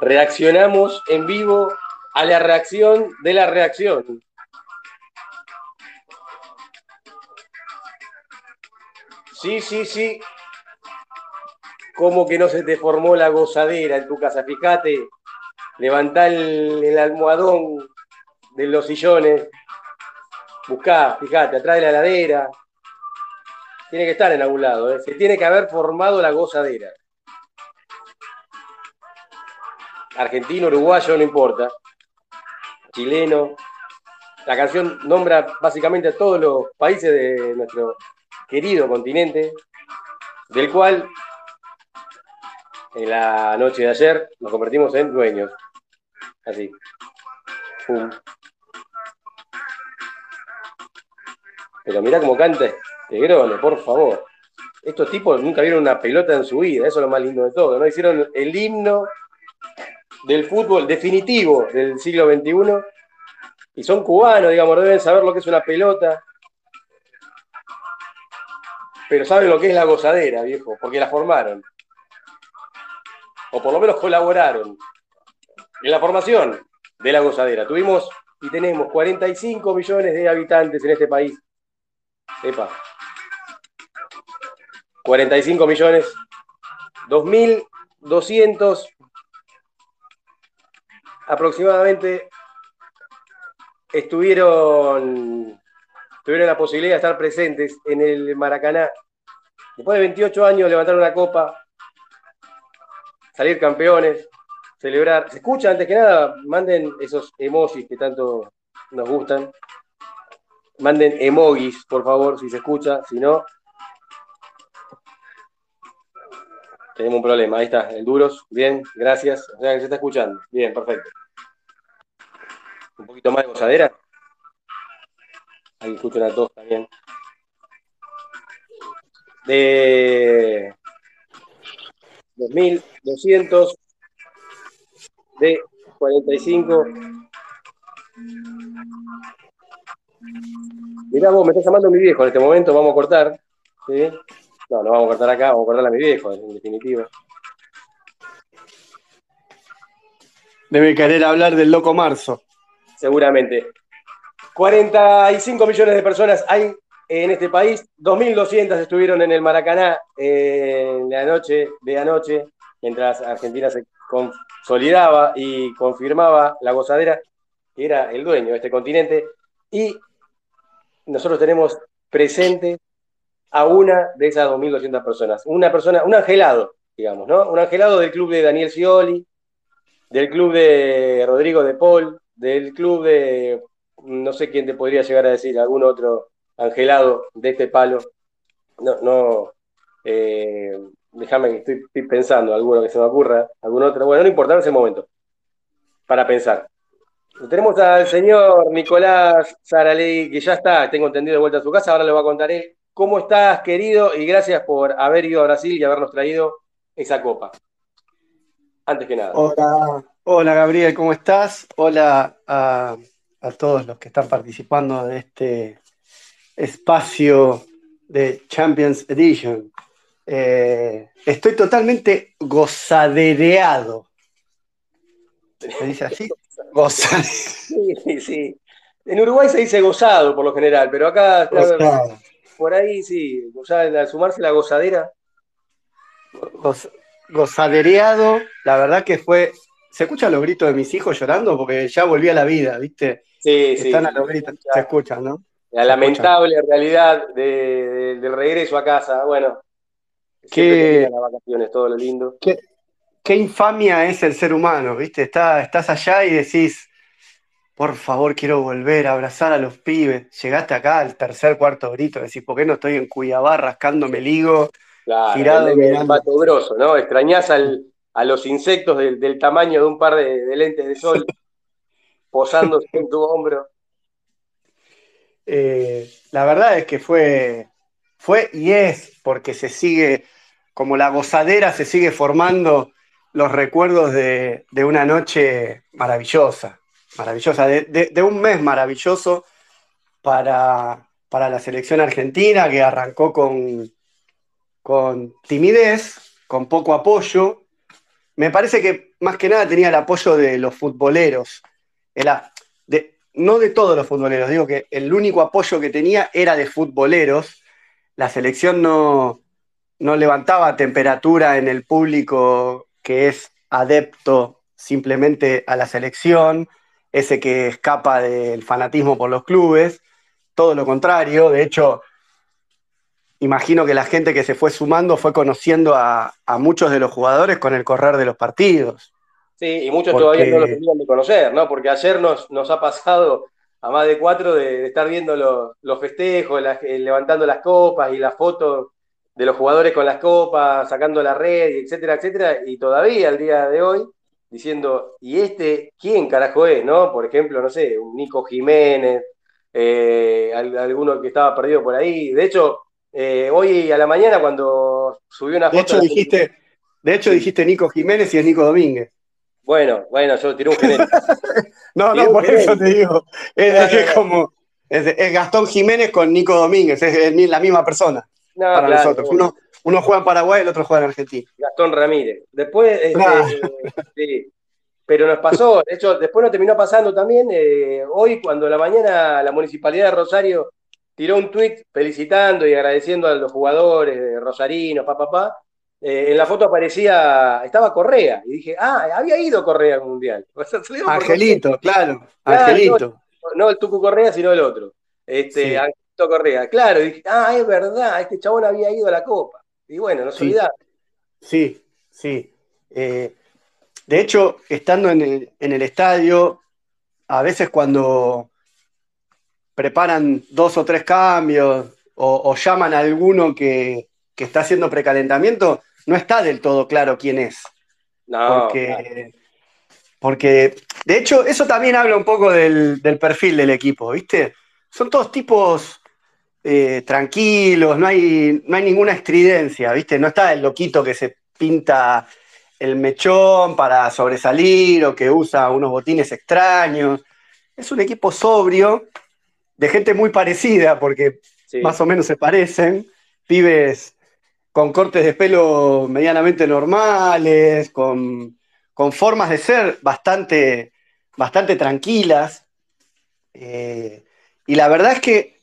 reaccionamos en vivo a la reacción de la reacción. Sí, sí, sí. ¿Cómo que no se te formó la gozadera en tu casa? Fíjate, levantá el, almohadón de los sillones, buscá, fíjate, atrás de la heladera. Tiene que estar en algún lado, ¿eh? se tiene que haber formado la gozadera. Argentino, uruguayo, no importa. Chileno. La canción nombra básicamente a todos los países de nuestro querido continente, del cual en la noche de ayer nos convertimos en dueños. Así. Pero mira cómo canta este grone, por favor. Estos tipos nunca vieron una pelota en su vida, eso es lo más lindo de todo, ¿no? Hicieron el himno del fútbol definitivo del siglo XXI y son cubanos, digamos, deben saber lo que es una pelota, pero saben lo que es la gozadera, viejo, porque la formaron o por lo menos colaboraron en la formación de la gozadera. Tuvimos y tenemos 45 millones de habitantes en este país. Epa. 45 millones, 2.200 aproximadamente estuvieron, tuvieron la posibilidad de estar presentes en el Maracaná. Después de 28 años levantaron una copa salir campeones, celebrar. ¿Se escucha antes que nada? Manden esos emojis que tanto nos gustan. Manden emojis, por favor, si se escucha. Si no, tenemos un problema. Ahí está, el duros. Bien, gracias. O sea que se está escuchando. Bien, perfecto. Un poquito más de gozadera. Ahí escuchan a todos también. De 2.200 de 45. Mirá vos, me está llamando mi viejo en este momento, vamos a cortar. No, no vamos a cortar acá, vamos a cortar a mi viejo, en definitiva. Debe querer hablar del loco marzo. Seguramente. 45 millones de personas hay en este país. 2.200 estuvieron en el Maracaná eh, en la noche de anoche, mientras Argentina se consolidaba y confirmaba la gozadera, que era el dueño de este continente. Y nosotros tenemos presente a una de esas 2.200 personas. Una persona, un angelado, digamos, ¿no? Un angelado del club de Daniel Scioli, del club de Rodrigo de Paul, del club de, no sé quién te podría llegar a decir, algún otro angelado de este palo. No, no, eh, déjame que estoy, pensando alguno que se me ocurra, algún otro. Bueno, no importa en ese momento, para pensar. Tenemos al señor Nicolás Saraley, que ya está, tengo entendido, de vuelta a su casa, ahora le voy a contar él. ¿Cómo estás, querido? Y gracias por haber ido a Brasil y habernos traído esa copa. Antes que nada. Hola, hola Gabriel, ¿cómo estás? Hola a, a todos los que están participando de este espacio de Champions Edition. Eh, estoy totalmente gozadereado. ¿Se dice así? Sí, sí. En Uruguay se dice gozado por lo general, pero acá por ahí sí, al sumarse la gozadera. gozadereado, la verdad que fue. ¿Se escuchan los gritos de mis hijos llorando? Porque ya volví a la vida, ¿viste? Sí, sí. Están a los gritos, se escuchan, ¿no? La lamentable realidad del regreso a casa. Bueno, qué, las vacaciones, todo lo lindo. Qué, infamia es el ser humano, ¿viste? estás allá y decís, por favor, quiero volver a abrazar a los pibes. Llegaste acá al tercer, cuarto grito, decís, ¿por qué no estoy en Cuyabá rascándome el higo? Claro, girado el, el grosso, ¿no? Extrañás a los insectos del, tamaño de un par de, lentes de sol posándose en tu hombro. Eh, la verdad es que fue, fue y es, porque se sigue, como la gozadera se sigue formando los recuerdos de, una noche maravillosa, maravillosa, de, un mes maravilloso para, para, la selección argentina que arrancó con, con timidez, con poco apoyo, me parece que más que nada tenía el apoyo de los futboleros. no de todos los futboleros, digo que el único apoyo que tenía era de futboleros. La selección no, no levantaba temperatura en el público que es adepto simplemente a la selección, ese que escapa del fanatismo por los clubes, todo lo contrario, de hecho, imagino que la gente que se fue sumando fue conociendo a, muchos de los jugadores con el correr de los partidos. Sí, y muchos todavía no lo tenían de conocer, ¿no? Porque ayer nos, nos ha pasado a más de cuatro de, estar viendo los, festejos, eh, levantando las copas y las fotos de los jugadores con las copas, sacando la red, etcétera, etcétera, y todavía al día de hoy diciendo, ¿y este quién carajo es? ¿No? Por ejemplo, no sé, un Nico Jiménez, eh, alguno que estaba perdido por ahí. De hecho, eh, hoy a la mañana cuando subió una foto. De hecho, dijiste, de hecho dijiste Nico Jiménez y es Nico Domínguez. Bueno, bueno, yo tiré un Jiménez. no, no, por eso te digo. Es, como. Es, Gastón Jiménez con Nico Domínguez, es, la misma persona para nosotros. Uno, uno juega en Paraguay el otro juega en Argentina. Gastón Ramírez. Después, este, sí, pero nos pasó, de hecho, después nos terminó pasando también, eh, hoy cuando la mañana la Municipalidad de Rosario tiró un tuit felicitando y agradeciendo a los jugadores de Rosarino, papá, papá, eh, en la foto aparecía, estaba Correa, y dije, ah, había ido Correa al Mundial. Angelito, claro, Angelito. No, el Tucu Correa, sino el otro. Este, Angelito Correa, claro, y dije, ah, es verdad, este chabón había ido a la Copa. Y bueno, no se sí. Sí, sí. Eh, de hecho, estando en el, estadio, a veces cuando preparan dos o tres cambios o, llaman a alguno que, está haciendo precalentamiento, no está del todo claro quién es. No. Porque, porque de hecho, eso también habla un poco del, perfil del equipo, ¿viste? Son todos tipos eh, tranquilos, no hay, no hay ninguna estridencia, ¿viste? No está el loquito que se pinta el mechón para sobresalir o que usa unos botines extraños. Es un equipo sobrio, de gente muy parecida, porque más o menos se parecen, pibes con cortes de pelo medianamente normales, con, formas de ser bastante, bastante tranquilas. Eh, y la verdad es que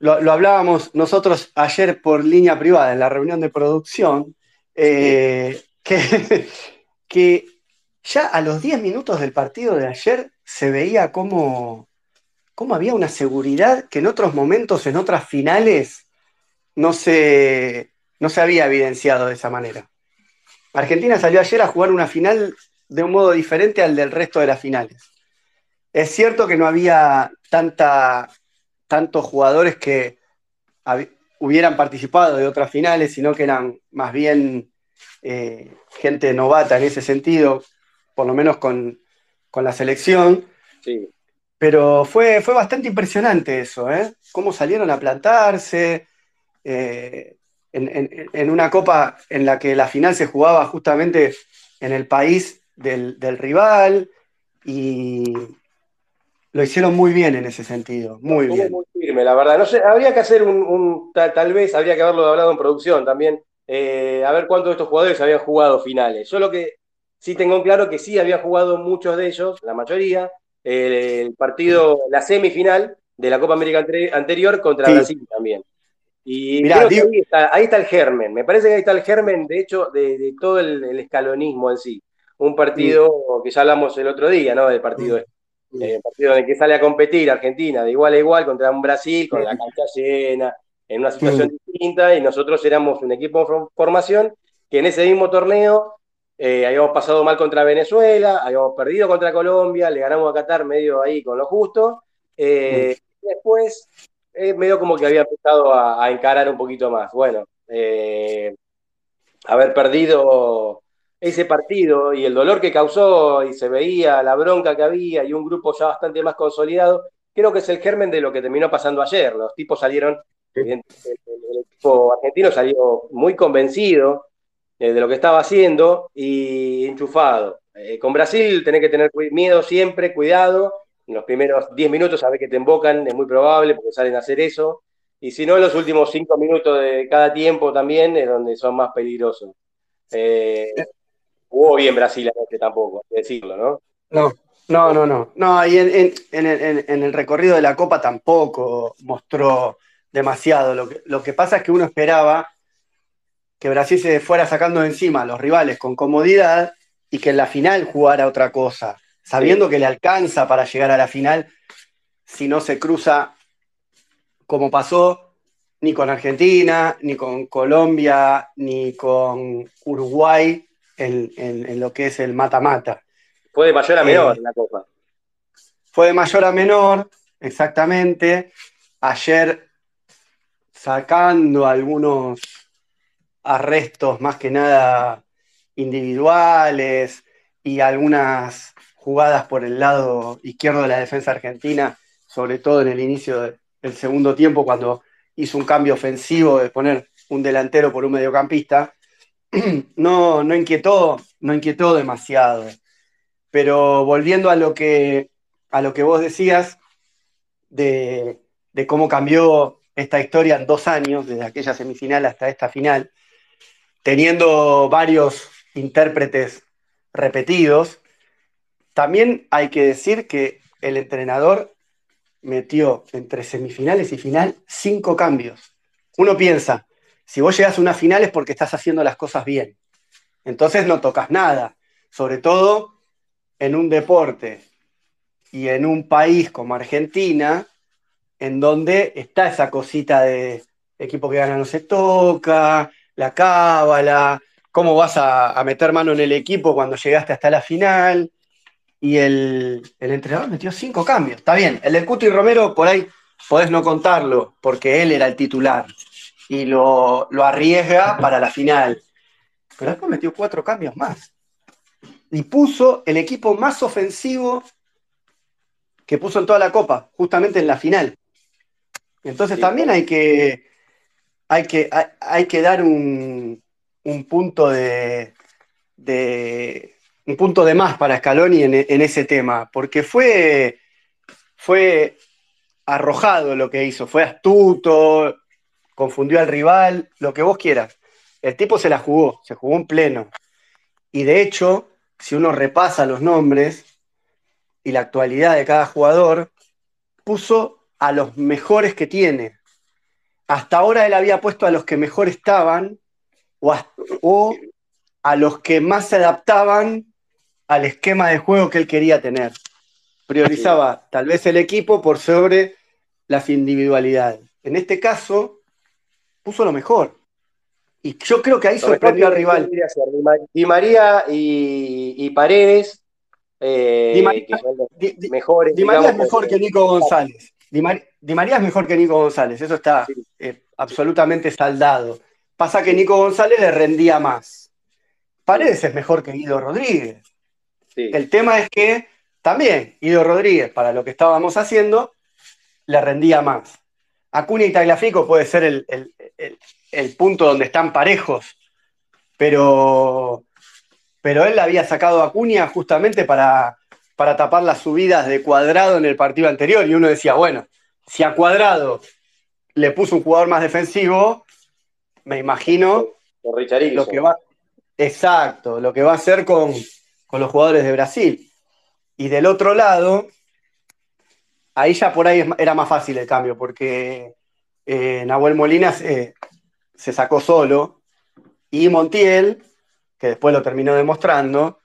lo, hablábamos nosotros ayer por línea privada en la reunión de producción. Eh, que, ya a los 10 minutos del partido de ayer se veía como, había una seguridad que en otros momentos, en otras finales, no se, no se había evidenciado de esa manera. Argentina salió ayer a jugar una final de un modo diferente al del resto de las finales. Es cierto que no había tanta, tantos jugadores que hubieran participado de otras finales, sino que eran más bien eh, gente novata en ese sentido, por lo menos con, la selección. Pero fue, fue bastante impresionante eso, ¿eh? Cómo salieron a plantarse eh, en, una copa en la que la final se jugaba justamente en el país del, rival y lo hicieron muy bien en ese sentido, muy bien. Muy firme, la verdad. No sé, habría que hacer un, tal, vez, habría que haberlo hablado en producción también, eh, a ver cuántos de estos jugadores habían jugado finales. Yo lo que sí tengo claro que sí habían jugado muchos de ellos, la mayoría, el, partido, la semifinal de la Copa América anterior contra Brasil también. Y ahí, está, el germen, me parece que ahí está el germen, de hecho, de, todo el, escalonismo en sí. Un partido que ya hablamos el otro día, ¿no? Del partido, este. Partido en el que sale a competir Argentina de igual a igual contra un Brasil, con la cancha llena, en una situación distinta y nosotros éramos un equipo de formación que en ese mismo torneo eh, habíamos pasado mal contra Venezuela, habíamos perdido contra Colombia, le ganamos a Qatar medio ahí con lo justo. Eh, después, eh, medio como que había empezado a, encarar un poquito más. Bueno, haber perdido ese partido y el dolor que causó y se veía la bronca que había y un grupo ya bastante más consolidado, creo que es el germen de lo que terminó pasando ayer. Los tipos salieron el, equipo argentino salió muy convencido eh, de lo que estaba haciendo y enchufado. Eh, con Brasil tenés que tener miedo siempre, cuidado. En los primeros 10 minutos sabés que te embocan, es muy probable porque salen a hacer eso. Y si no, en los últimos 5 minutos de cada tiempo también es donde son más peligrosos. Eh, hubo bien Brasil anoche tampoco, hay que decirlo, ¿no? No, no, no, no. No, y en, el recorrido de la Copa tampoco mostró demasiado. Lo que, lo que pasa es que uno esperaba que Brasil se fuera sacando de encima a los rivales con comodidad y que en la final jugara otra cosa, sabiendo que le alcanza para llegar a la final si no se cruza como pasó ni con Argentina, ni con Colombia, ni con Uruguay en, lo que es el mata-mata. Fue de mayor a menor eh, la Copa. Fue de mayor a menor, exactamente. Ayer sacando algunos arrestos más que nada individuales y algunas jugadas por el lado izquierdo de la defensa argentina, sobre todo en el inicio del segundo tiempo, cuando hizo un cambio ofensivo de poner un delantero por un mediocampista, no, no, inquietó, no inquietó demasiado. Pero volviendo a lo que, a lo que vos decías de, de cómo cambió esta historia en dos años, desde aquella semifinal hasta esta final, teniendo varios intérpretes repetidos, también hay que decir que el entrenador metió entre semifinales y final cinco cambios. Uno piensa, si vos llegas a una final es porque estás haciendo las cosas bien. Entonces no tocas nada, sobre todo en un deporte y en un país como Argentina, en donde está esa cosita de equipo que gana no se toca, la cábala, cómo vas a, meter mano en el equipo cuando llegaste hasta la final. Y el, entrenador metió cinco cambios. Está bien, el de Cuti Romero por ahí podés no contarlo, porque él era el titular y lo, lo arriesga para la final. Pero después metió cuatro cambios más. Y puso el equipo más ofensivo que puso en toda la Copa, justamente en la final. Entonces también hay que, hay que, hay, que dar un, punto de, un punto de más para Scaloni en, en, ese tema, porque fue, fue arrojado lo que hizo, fue astuto, confundió al rival, lo que vos quieras. El tipo se la jugó, se jugó en pleno. Y de hecho, si uno repasa los nombres y la actualidad de cada jugador, puso a los mejores que tiene hasta ahora él había puesto a los que mejor estaban o a, los que más se adaptaban al esquema de juego que él quería tener. Priorizaba tal vez el equipo por sobre las individualidades. En este caso, puso lo mejor. Y yo creo que ahí sorprendió al rival. Di María y, Paredes. Eh, Di María, mejores, Di María es mejor que Nico González. Di, María es mejor que Nico González, eso está eh, absolutamente saldado. Pasa que Nico González le rendía más. Paredes es mejor que Guido Rodríguez. El tema es que también Guido Rodríguez, para lo que estábamos haciendo, le rendía más. Acuña y Tagliafico puede ser el, punto donde están parejos, pero, pero él había sacado a Acuña justamente para, para tapar las subidas de cuadrado en el partido anterior. Y uno decía, bueno, si a cuadrado le puso un jugador más defensivo, me imagino lo que va. Exacto, lo que va a hacer con, los jugadores de Brasil. Y del otro lado, ahí ya por ahí era más fácil el cambio, porque eh, Nahuel Molina se sacó solo y Montiel, que después lo terminó demostrando,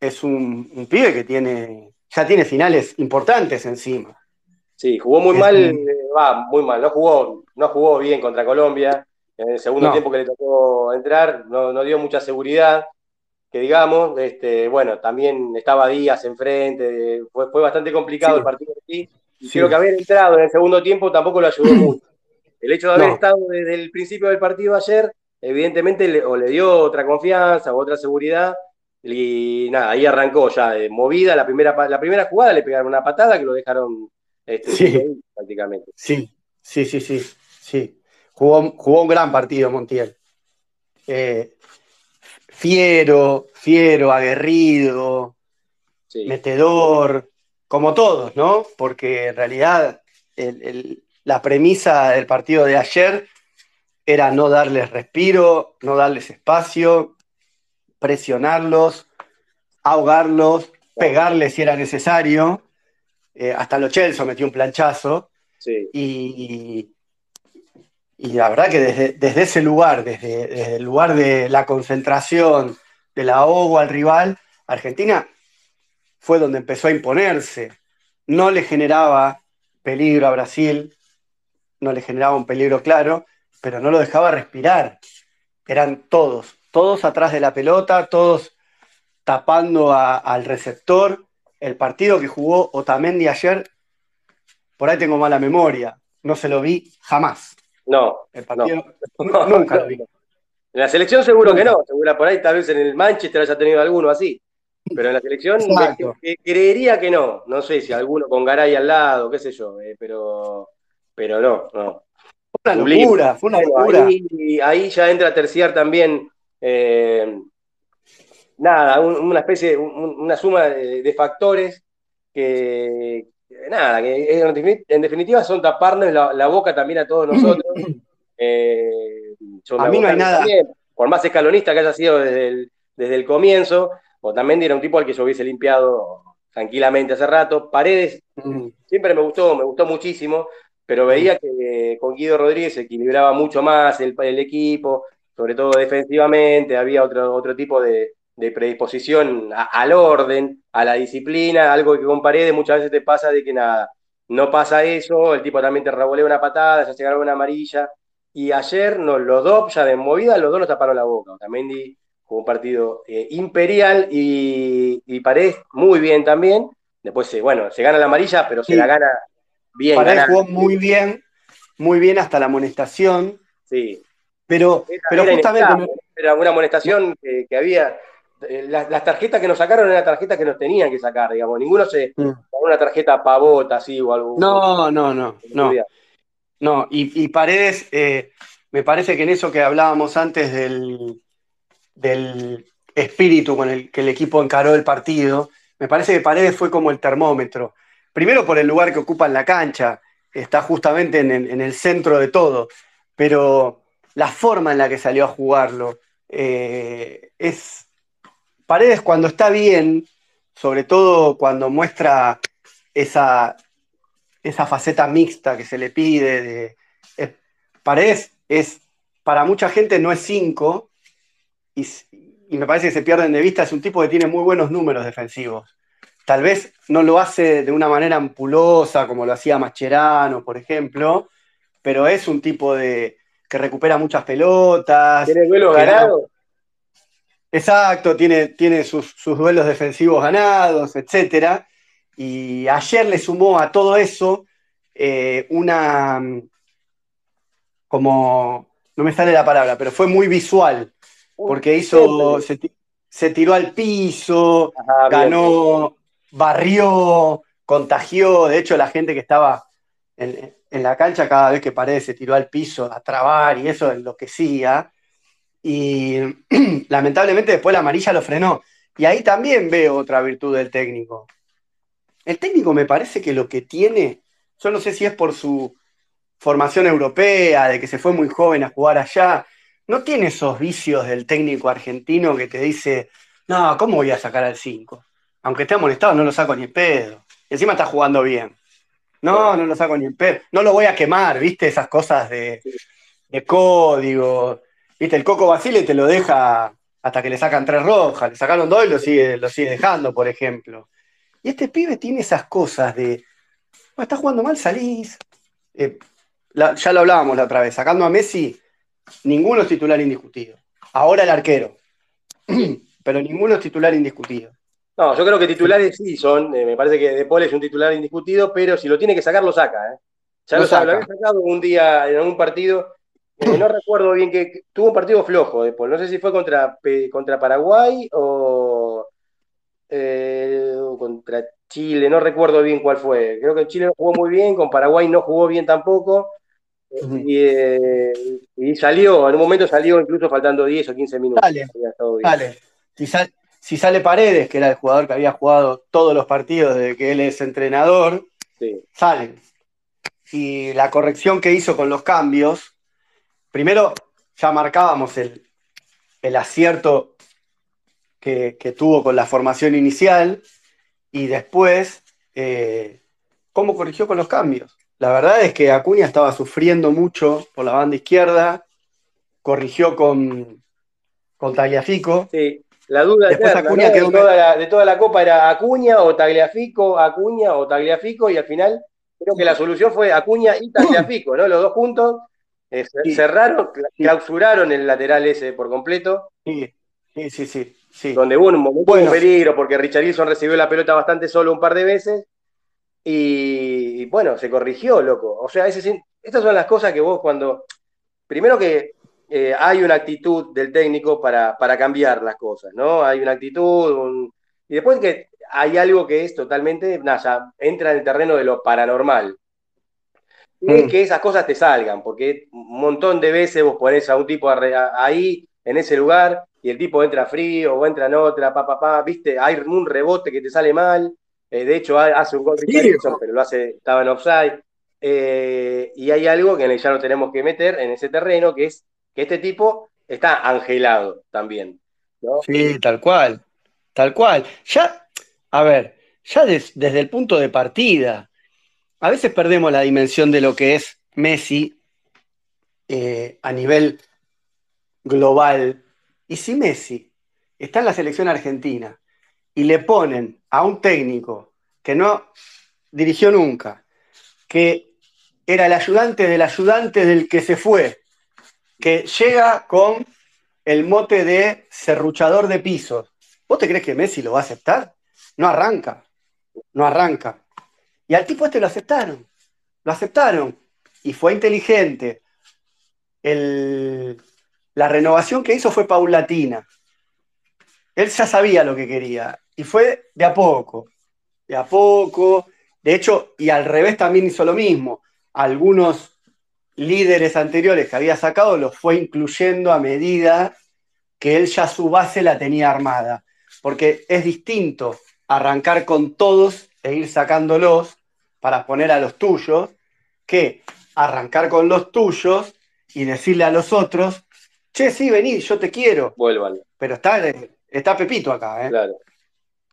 es un, pibe que tiene, ya tiene finales importantes encima. Sí, jugó muy mal, eh, va, muy mal, no jugó, no jugó bien contra Colombia. En el segundo tiempo que le tocó entrar, no, dio mucha seguridad, que digamos, este, bueno, también estaba Díaz enfrente, fue, fue bastante complicado el partido aquí. Y creo que haber entrado en el segundo tiempo tampoco lo ayudó mucho. El hecho de haber estado desde el principio del partido ayer, evidentemente le, o le dio otra confianza o otra seguridad, y nada, ahí arrancó ya, de movida, la primera, la primera jugada le pegaron una patada que lo dejaron este, sí. prácticamente. Sí, sí, sí, sí, sí. Jugó, jugó un gran partido Montiel. Eh, fiero, fiero, aguerrido, metedor, como todos, ¿no? Porque en realidad la premisa del partido de ayer era no darles respiro, no darles espacio, presionarlos, ahogarlos, pegarles si era necesario. Eh, hasta Lo Chelsea metió un planchazo. Y, y, la verdad que desde, ese lugar, desde, el lugar de la concentración, del ahogo al rival, Argentina fue donde empezó a imponerse. No le generaba peligro a Brasil, no le generaba un peligro claro, pero no lo dejaba respirar. Eran todos, todos atrás de la pelota, todos tapando al receptor. El partido que jugó Otamendi ayer, por ahí tengo mala memoria, no se lo vi jamás. No, el partido nunca lo vi. En la selección seguro que no, seguro por ahí tal vez en el Manchester haya tenido alguno así. Pero en la selección creería que no. No sé si alguno con Garay al lado, qué sé yo, eh, pero, pero no, no. Fue una locura, fue una locura. Ahí, ya entra Terciar también. Eh, nada, una especie, una suma de, factores que, nada, que en definitiva son taparnos la, boca también a todos nosotros. Eh, a mí no hay nada. por más escalonista que haya sido desde el, desde el comienzo, o también era un tipo al que yo hubiese limpiado tranquilamente hace rato. Paredes mm. siempre me gustó, me gustó muchísimo, pero veía que con Guido Rodríguez se equilibraba mucho más el, equipo, sobre todo defensivamente, había otro, otro tipo de, predisposición al orden, a la disciplina, algo que con Paredes muchas veces te pasa de que nada, no pasa eso, el tipo también te revolea una patada, ya se agarra una amarilla, y ayer no, los dos, ya de movida, los dos nos taparon la boca. Otamendi jugó un partido eh, imperial y, y, Paredes muy bien también. Después, bueno, se gana la amarilla, pero se la gana Bien, Paredes jugó muy bien, muy bien hasta la amonestación. Sí. Pero, pero justamente. Era una amonestación que, había. Eh, las, tarjetas que nos sacaron eran tarjetas que nos tenían que sacar, digamos. Ninguno se. Mm. una tarjeta pavota así o algo. No, no, no. No, no y, Paredes, eh, me parece que en eso que hablábamos antes del, del espíritu con el que el equipo encaró el partido, me parece que Paredes fue como el termómetro primero por el lugar que ocupa en la cancha, está justamente en, el centro de todo, pero la forma en la que salió a jugarlo eh, es. Paredes cuando está bien, sobre todo cuando muestra esa, esa faceta mixta que se le pide, de, Paredes es, para mucha gente no es 5, y, y me parece que se pierden de vista, es un tipo que tiene muy buenos números defensivos. Tal vez no lo hace de una manera ampulosa como lo hacía Mascherano, por ejemplo, pero es un tipo de que recupera muchas pelotas. Tiene duelos ganados. Exacto, tiene, tiene sus, duelos defensivos ganados, etc. Y ayer le sumó a todo eso eh, una, como, no me sale la palabra, pero fue muy visual, porque hizo, se, tiró al piso, ganó, barrió, contagió, de hecho la gente que estaba en, la cancha cada vez que Paredes se tiró al piso a trabar y eso enloquecía. Y lamentablemente después la amarilla lo frenó. Y ahí también veo otra virtud del técnico. El técnico me parece que lo que tiene, yo no sé si es por su formación europea, de que se fue muy joven a jugar allá, no tiene esos vicios del técnico argentino que te dice, no, ¿cómo voy a sacar al 5? Aunque esté amonestado, no lo saco ni en pedo. encima está jugando bien. No, no lo saco ni en pedo. No lo voy a quemar, ¿viste? Esas cosas de, código. ¿Viste? El Coco Basile te lo deja hasta que le sacan tres rojas. Le sacaron dos y lo sigue, lo sigue dejando, por ejemplo. Y este pibe tiene esas cosas de. Bueno, está jugando mal, salís. Eh, ya lo hablábamos la otra vez. Sacando a Messi, ninguno es titular indiscutido. Ahora el arquero. Pero ninguno es titular indiscutido. No, yo creo que titulares sí son. Eh, me parece que De Paul es un titular indiscutido, pero si lo tiene que sacar, lo saca. ¿eh? Ya lo, saca. lo había sacado un día en algún partido. Eh, no recuerdo bien que, tuvo un partido flojo De Paul. No sé si fue contra, contra Paraguay o contra Chile. No recuerdo bien cuál fue. Creo que Chile jugó muy bien, con Paraguay no jugó bien tampoco. Y, salió, en un momento salió incluso faltando 10 o 15 minutos. Dale, dale si sale Paredes, que era el jugador que había jugado todos los partidos desde que él es entrenador, salen. Y la corrección que hizo con los cambios, primero ya marcábamos el, acierto que, tuvo con la formación inicial y después eh, cómo corrigió con los cambios. La verdad es que Acuña estaba sufriendo mucho por la banda izquierda, corrigió con, con Tagliafico. Sí, la duda Después Acuña de, toda la, de toda la copa era Acuña o Tagliafico, Acuña o Tagliafico, y al final creo que la solución fue Acuña y Tagliafico, ¿no? Los dos juntos eh, cerraron, clausuraron el lateral ese por completo. Sí, sí, sí. sí, Donde hubo un momento de peligro porque Richarlison recibió la pelota bastante solo un par de veces. Y, bueno, se corrigió, loco. O sea, ese, estas son las cosas que vos cuando. Primero que eh, hay una actitud del técnico para, para, cambiar las cosas, ¿no? Hay una actitud, y después que hay algo que es totalmente, nada, entra en el terreno de lo paranormal. Y mm. que esas cosas te salgan, porque un montón de veces vos ponés a un tipo ahí, en ese lugar, y el tipo entra frío o entra en otra, pa, pa, pa, viste, hay un rebote que te sale mal, eh, de hecho hace un gol pero lo hace, estaba en offside, eh, y hay algo que ya no tenemos que meter en ese terreno, que es este tipo está angelado también. Sí, tal cual, tal cual. Ya, a ver, ya desde el punto de partida, a veces perdemos la dimensión de lo que es Messi eh, a nivel global. Y si Messi está en la selección argentina y le ponen a un técnico que no dirigió nunca, que era el ayudante del ayudante del que se fue, que llega con el mote de serruchador de pisos. ¿Vos te crees que Messi lo va a aceptar? No arranca, no arranca. Y al tipo este lo aceptaron, lo aceptaron. Y fue inteligente. la renovación que hizo fue paulatina. Él ya sabía lo que quería. Y fue de a poco, de a poco. De hecho, y al revés también hizo lo mismo. Algunos líderes anteriores que había sacado los fue incluyendo a medida que él ya su base la tenía armada. Porque es distinto arrancar con todos e ir sacándolos para poner a los tuyos que arrancar con los tuyos y decirle a los otros, che, sí, vení, yo te quiero. Vuelvan. Pero está, está Pepito acá, ¿eh? Claro.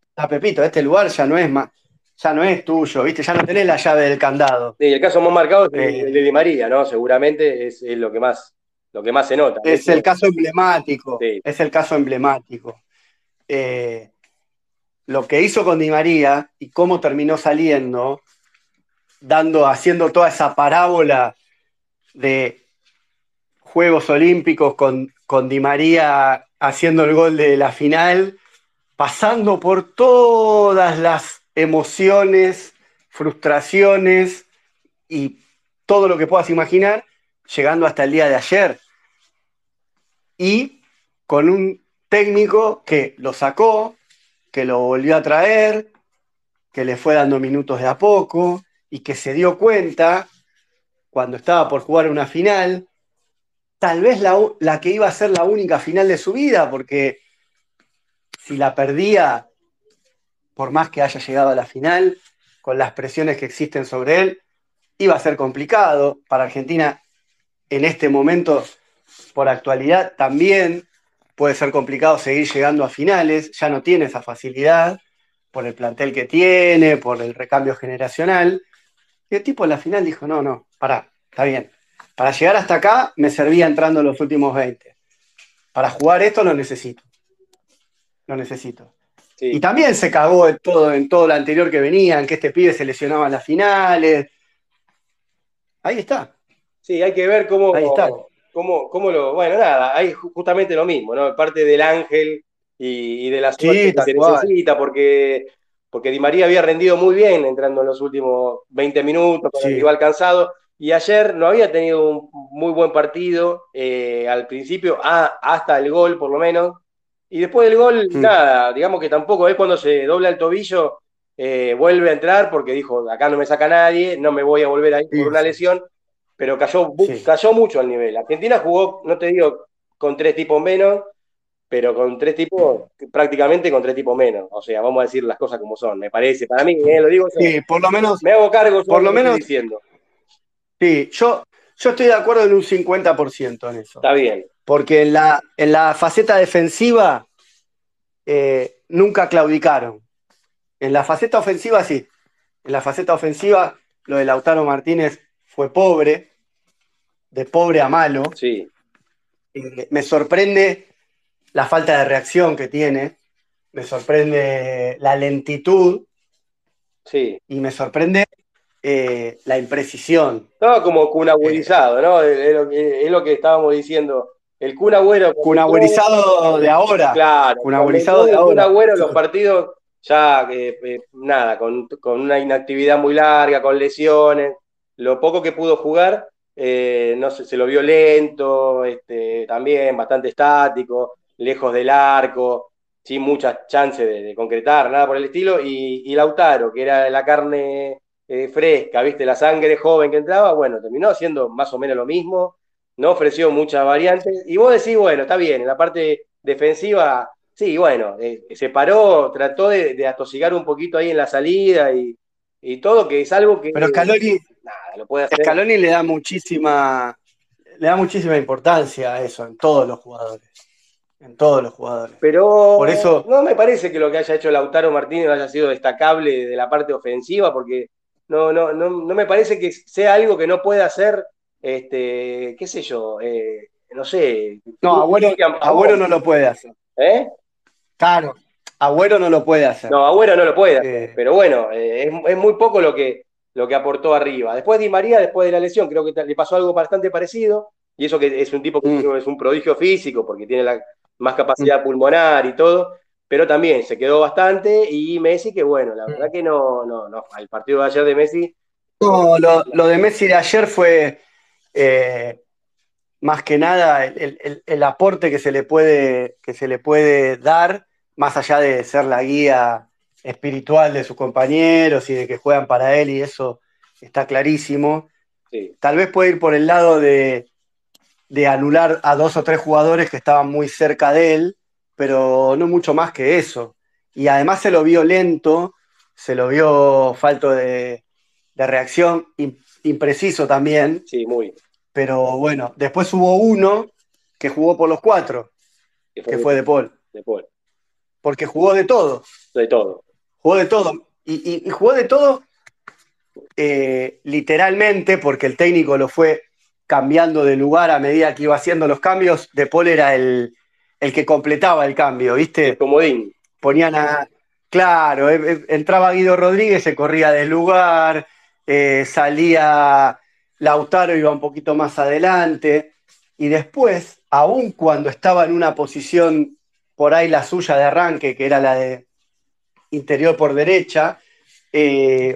Está Pepito, este lugar ya no es más, ya no es tuyo, ¿viste? Ya no tenés la llave del candado. Sí, el caso más marcado es el de Di María, ¿no? Seguramente es, lo, que más, lo que más se nota. Es el caso emblemático, es el caso emblemático. Eh, lo que hizo con Di María y cómo terminó saliendo, dando, haciendo toda esa parábola de Juegos Olímpicos con, con Di María haciendo el gol de la final, pasando por todas las emociones, frustraciones y todo lo que puedas imaginar, llegando hasta el día de ayer. Y con un técnico que lo sacó, que lo volvió a traer, que le fue dando minutos de a poco y que se dio cuenta cuando estaba por jugar una final, tal vez la, la que iba a ser la única final de su vida, porque si la perdía por más que haya llegado a la final, con las presiones que existen sobre él, iba a ser complicado. Para Argentina, en este momento, por actualidad, también puede ser complicado seguir llegando a finales, ya no tiene esa facilidad por el plantel que tiene, por el recambio generacional. Y el tipo en la final dijo, no, no, pará, está bien. Para llegar hasta acá me servía entrando en los últimos 20. Para jugar esto lo necesito. Lo necesito. Y también se cagó en todo, en todo lo anterior que venía, en que este pibe se lesionaba en las finales. Ahí está. Sí, hay que ver cómo, cómo, cómo lo. Bueno, nada, hay justamente lo mismo, ¿no? Parte del ángel y, de la suerte que se necesita, porque, porque Di María había rendido muy bien entrando en los últimos 20 minutos con el rival cansado. Y ayer no había tenido un muy buen partido eh, al principio, hasta el gol por lo menos, y después del gol, mm. nada, digamos que tampoco es cuando se dobla el tobillo, eh, vuelve a entrar porque dijo, acá no me saca nadie, no me voy a volver ahí por una lesión, pero cayó, cayó mucho al nivel. Argentina jugó, no te digo con tres tipos menos, pero con tres tipos, prácticamente con tres tipos menos. O sea, vamos a decir las cosas como son, me parece. Para mí, eh, lo digo. Sí, por lo menos. Me hago cargo, por lo menos diciendo. Sí, yo, yo estoy de acuerdo en un 50% en eso. Está bien. Porque en la, en la faceta defensiva eh, nunca claudicaron. En la faceta ofensiva sí. En la faceta ofensiva lo de Lautaro Martínez fue pobre, de pobre a malo. Sí. Eh, me sorprende la falta de reacción que tiene, me sorprende la lentitud sí. y me sorprende eh, la imprecisión. Estaba como cunagüerizado, ¿no? Es lo, que estábamos diciendo. El Kun Agüero. de ahora. Claro. Kun de ahora. en los partidos ya, eh, nada, con, una inactividad muy larga, con lesiones. Lo poco que pudo jugar, eh, no sé, se lo vio lento, este, también bastante estático, lejos del arco, sin muchas chances de, concretar, nada por el estilo. Y, y Lautaro, que era la carne eh, fresca, ¿viste? La sangre joven que entraba, bueno, terminó haciendo más o menos lo mismo, no ofreció muchas variantes. Y vos decís, bueno, está bien, en la parte defensiva, sí, bueno, eh, se paró, trató de, atosigar un poquito ahí en la salida y, todo, que es algo que. Pero Scaloni, nada, lo puede hacer. Scaloni le da muchísima. Le da muchísima importancia a eso en todos los jugadores. En todos los jugadores. Pero Por eso, no me parece que lo que haya hecho Lautaro Martínez haya sido destacable de la parte ofensiva, porque no, no, no, no me parece que sea algo que no pueda hacer, este, qué sé yo, eh, no sé. No, Agüero, no lo puede hacer. ¿Eh? Claro, Agüero no lo puede hacer. No, Agüero no lo puede hacer, eh. pero bueno, eh, es, muy poco lo que, lo que aportó arriba. Después Di María, después de la lesión, creo que le pasó algo bastante parecido, y eso que es un tipo que mm. es un prodigio físico, porque tiene la, más capacidad mm. pulmonar y todo, pero también se quedó bastante y Messi, que bueno, la verdad que no, no, no, el partido de ayer de Messi... No, lo, de Messi de ayer fue eh, más que nada el, aporte que se, le puede, que se le puede dar, más allá de ser la guía espiritual de sus compañeros y de que juegan para él y eso está clarísimo. Tal vez puede ir por el lado de, de anular a dos o tres jugadores que estaban muy cerca de él, pero no mucho más que eso. Y además se lo vio lento, se lo vio falto de, reacción, impreciso también. Sí, muy. Pero bueno, después hubo uno que jugó por los cuatro, que fue, de Paul. De Paul. Porque jugó de todo. De todo. Jugó de todo. Y, jugó de todo eh, literalmente, porque el técnico lo fue cambiando de lugar a medida que iba haciendo los cambios. De Paul era el, el que completaba el cambio, ¿viste? El comodín. Ponían a. Claro, eh, eh, entraba Guido Rodríguez, se corría del lugar, eh, salía Lautaro, iba un poquito más adelante, y después, aun cuando estaba en una posición por ahí la suya de arranque, que era la de interior por derecha,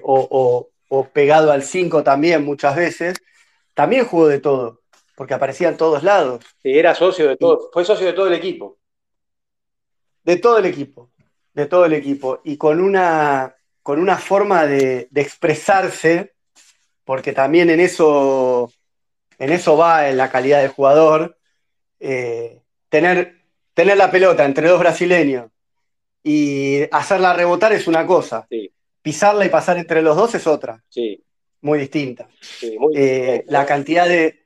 o, o, pegado al 5 también muchas veces, también jugó de todo porque aparecía en todos lados. Sí, era socio de todo, fue socio de todo el equipo. De todo el equipo, de todo el equipo. Y con una, con una forma de, expresarse, porque también en eso, en eso va en la calidad de jugador, eh, tener, tener la pelota entre dos brasileños y hacerla rebotar es una cosa. Pisarla y pasar entre los dos es otra. Sí. Muy distinta. Eh, la cantidad de,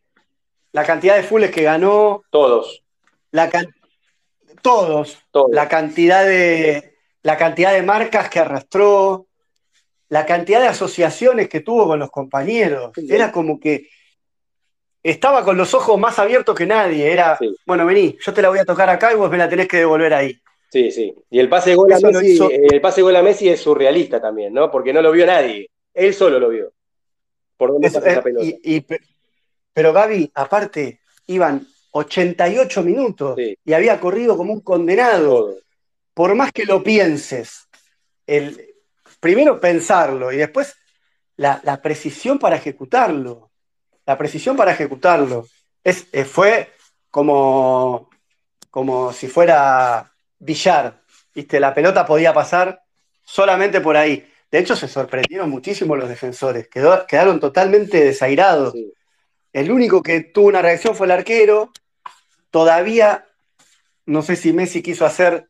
la cantidad de fulls que ganó. Todos. La todos. La cantidad de. La cantidad de marcas que arrastró. La cantidad de asociaciones que tuvo con los compañeros. Era como que estaba con los ojos más abiertos que nadie. Era, bueno, vení, yo te la voy a tocar acá y vos me la tenés que devolver ahí. Sí, sí. Y el pase de gol a Messi, el pase gol a Messi es surrealista también, ¿no? Porque no lo vio nadie. Él solo lo vio. Por dónde pasa esa pelota. Pero Gaby, aparte, iban 88 minutos y había corrido como un condenado. Por más que lo pienses, el, primero pensarlo y después la, precisión para ejecutarlo. La precisión para ejecutarlo. Es, eh, fue como, como si fuera billar. ¿viste? La pelota podía pasar solamente por ahí. De hecho, se sorprendieron muchísimo los defensores. quedaron totalmente desairados. El único que tuvo una reacción fue el arquero. Todavía, no sé si Messi quiso hacer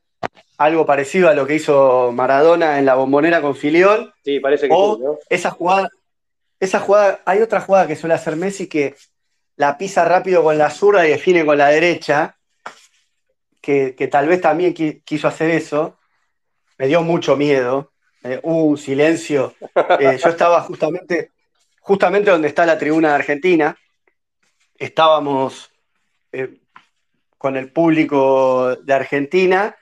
algo parecido a lo que hizo Maradona en la bombonera con Filión. Sí, parece que sí, ¿no? esa jugada, esa jugada, hay otra jugada que suele hacer Messi que la pisa rápido con la zurda y define con la derecha, que, tal vez también quiso hacer eso, me dio mucho miedo. Eh, hubo un silencio. Eh, yo estaba justamente, justamente donde está la tribuna de Argentina. Estábamos eh, con el público de Argentina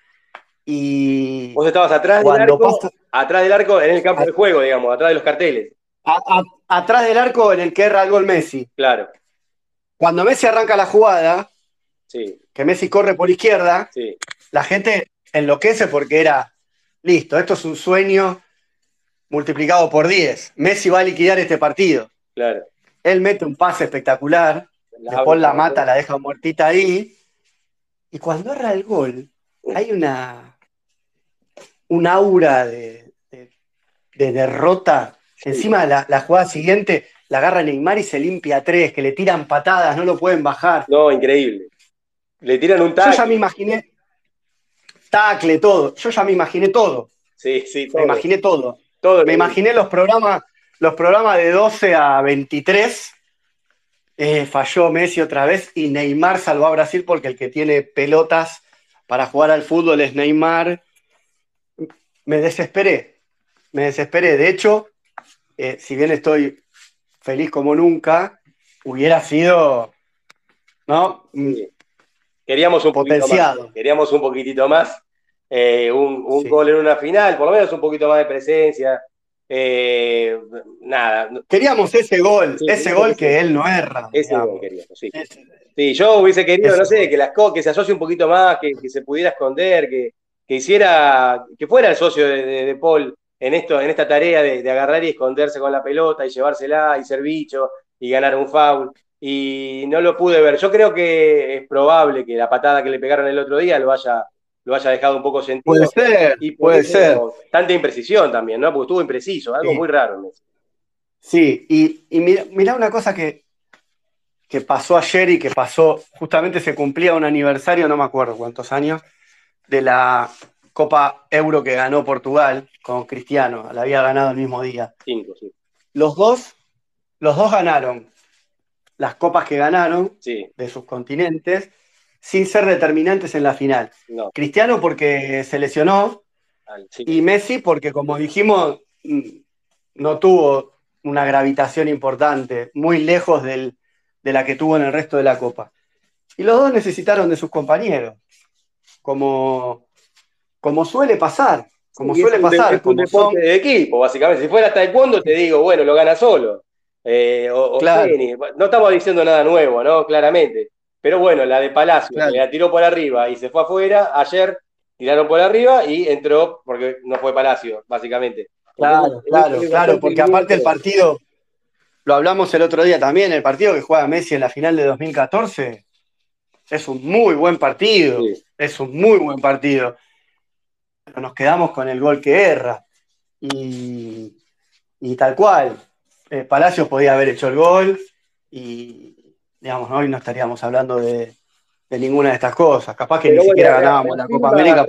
y. Vos estabas atrás del arco, atrás del arco en el campo de juego, digamos, atrás de los carteles. atrás del arco en el que erra el gol Messi. Claro. Cuando Messi arranca la jugada, sí. que Messi corre por izquierda, la gente enloquece porque era, listo, esto es un sueño multiplicado por 10. Messi va a liquidar este partido. Claro. Él mete un pase espectacular, después la mata, la deja muertita ahí, y cuando erra el gol, hay una, un aura de, derrota. Encima la, la, jugada siguiente la agarra Neymar y se limpia tres, que le tiran patadas, no lo pueden bajar. No, increíble. Le tiran un tackle. Yo ya me imaginé. Tacle, todo. Yo ya me imaginé todo. Sí, sí, todo. Me imaginé todo. todo me imaginé los programas, los programas de 12 a 23. Eh, falló Messi otra vez y Neymar salvó a Brasil porque el que tiene pelotas para jugar al fútbol es Neymar. Me desesperé, me desesperé. De hecho, eh, si bien estoy feliz como nunca, hubiera sido, ¿no? Queríamos un Potenciado. Queríamos un poquitito más. Eh, un, gol en una final, por lo menos un poquito más de presencia. Eh, nada. Queríamos ese gol, ese gol que él no erra. Ese gol queríamos, sí. Sí, yo hubiese querido, no sé, que, las, que se asocie un poquito más, que, se pudiera esconder, que, hiciera, que fuera el socio de Paul en, esto, en esta tarea de, agarrar y esconderse con la pelota y llevársela y ser bicho y ganar un foul. Y no lo pude ver. Yo creo que es probable que la patada que le pegaron el otro día lo haya, lo haya dejado un poco sentido. Puede ser, y puede ser. Tanta imprecisión también, ¿no? Porque estuvo impreciso, algo muy raro. Sí, y, y mira, una cosa que, que pasó ayer y que pasó, justamente se cumplía un aniversario, no me acuerdo cuántos años, de la Copa Euro que ganó Portugal con Cristiano, la había ganado el mismo día. Cinco, sí. Los dos, los dos ganaron las copas que ganaron de sus continentes sin ser determinantes en la final. Cristiano porque se lesionó y Messi porque, como dijimos, mm, no tuvo una gravitación importante, muy lejos de la que tuvo en el resto de la Copa. Y los dos necesitaron de sus compañeros, como como suele pasar. Como suele pasar. Es un deporte de equipo, básicamente. Si fuera taekwondo, te digo, bueno, lo gana solo. Eh, o, No estamos diciendo nada nuevo, ¿no? Claramente. Pero bueno, la de Palacio, que la tiró por arriba y se fue afuera. Ayer tiraron por arriba y entró, porque no fue Palacio, básicamente. Claro, claro, claro, porque aparte el partido, lo hablamos el otro día también, el partido que juega Messi en la final de 2014 es un muy buen partido. Es un muy buen partido nos quedamos con el gol que erra. Y, tal cual, eh, Palacios podía haber hecho el gol y, digamos, hoy no estaríamos hablando de, ninguna de estas cosas. Capaz que ni siquiera ganábamos la Copa América.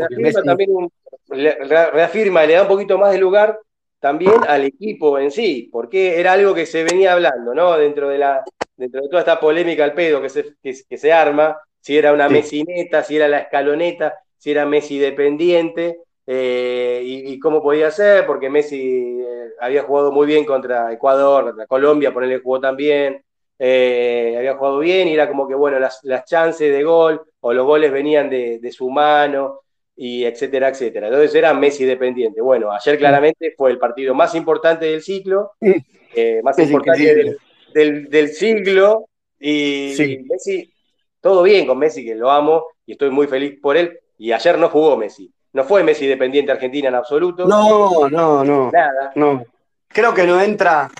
reafirma, le da un poquito más de lugar también al equipo en sí, porque era algo que se venía hablando, ¿no? Dentro de, la, dentro de toda esta polémica al pedo que se, que, se arma, si era una mesineta, si era la escaloneta, si era Messi dependiente, eh, y, cómo podía ser, porque Messi eh, había jugado muy bien contra Ecuador, contra Colombia, ponerle jugó también, eh, había jugado bien y era como que, bueno, las, chances de gol o los goles venían de, su mano, y etcétera, etcétera. Entonces era Messi dependiente. Bueno, ayer claramente fue el partido más importante del ciclo, más importante del, siglo, y Messi, todo bien con Messi, que lo amo y estoy muy feliz por él, y ayer no jugó Messi. No fue Messi dependiente Argentina en absoluto. No, no, no. Nada. No. Creo que no entra,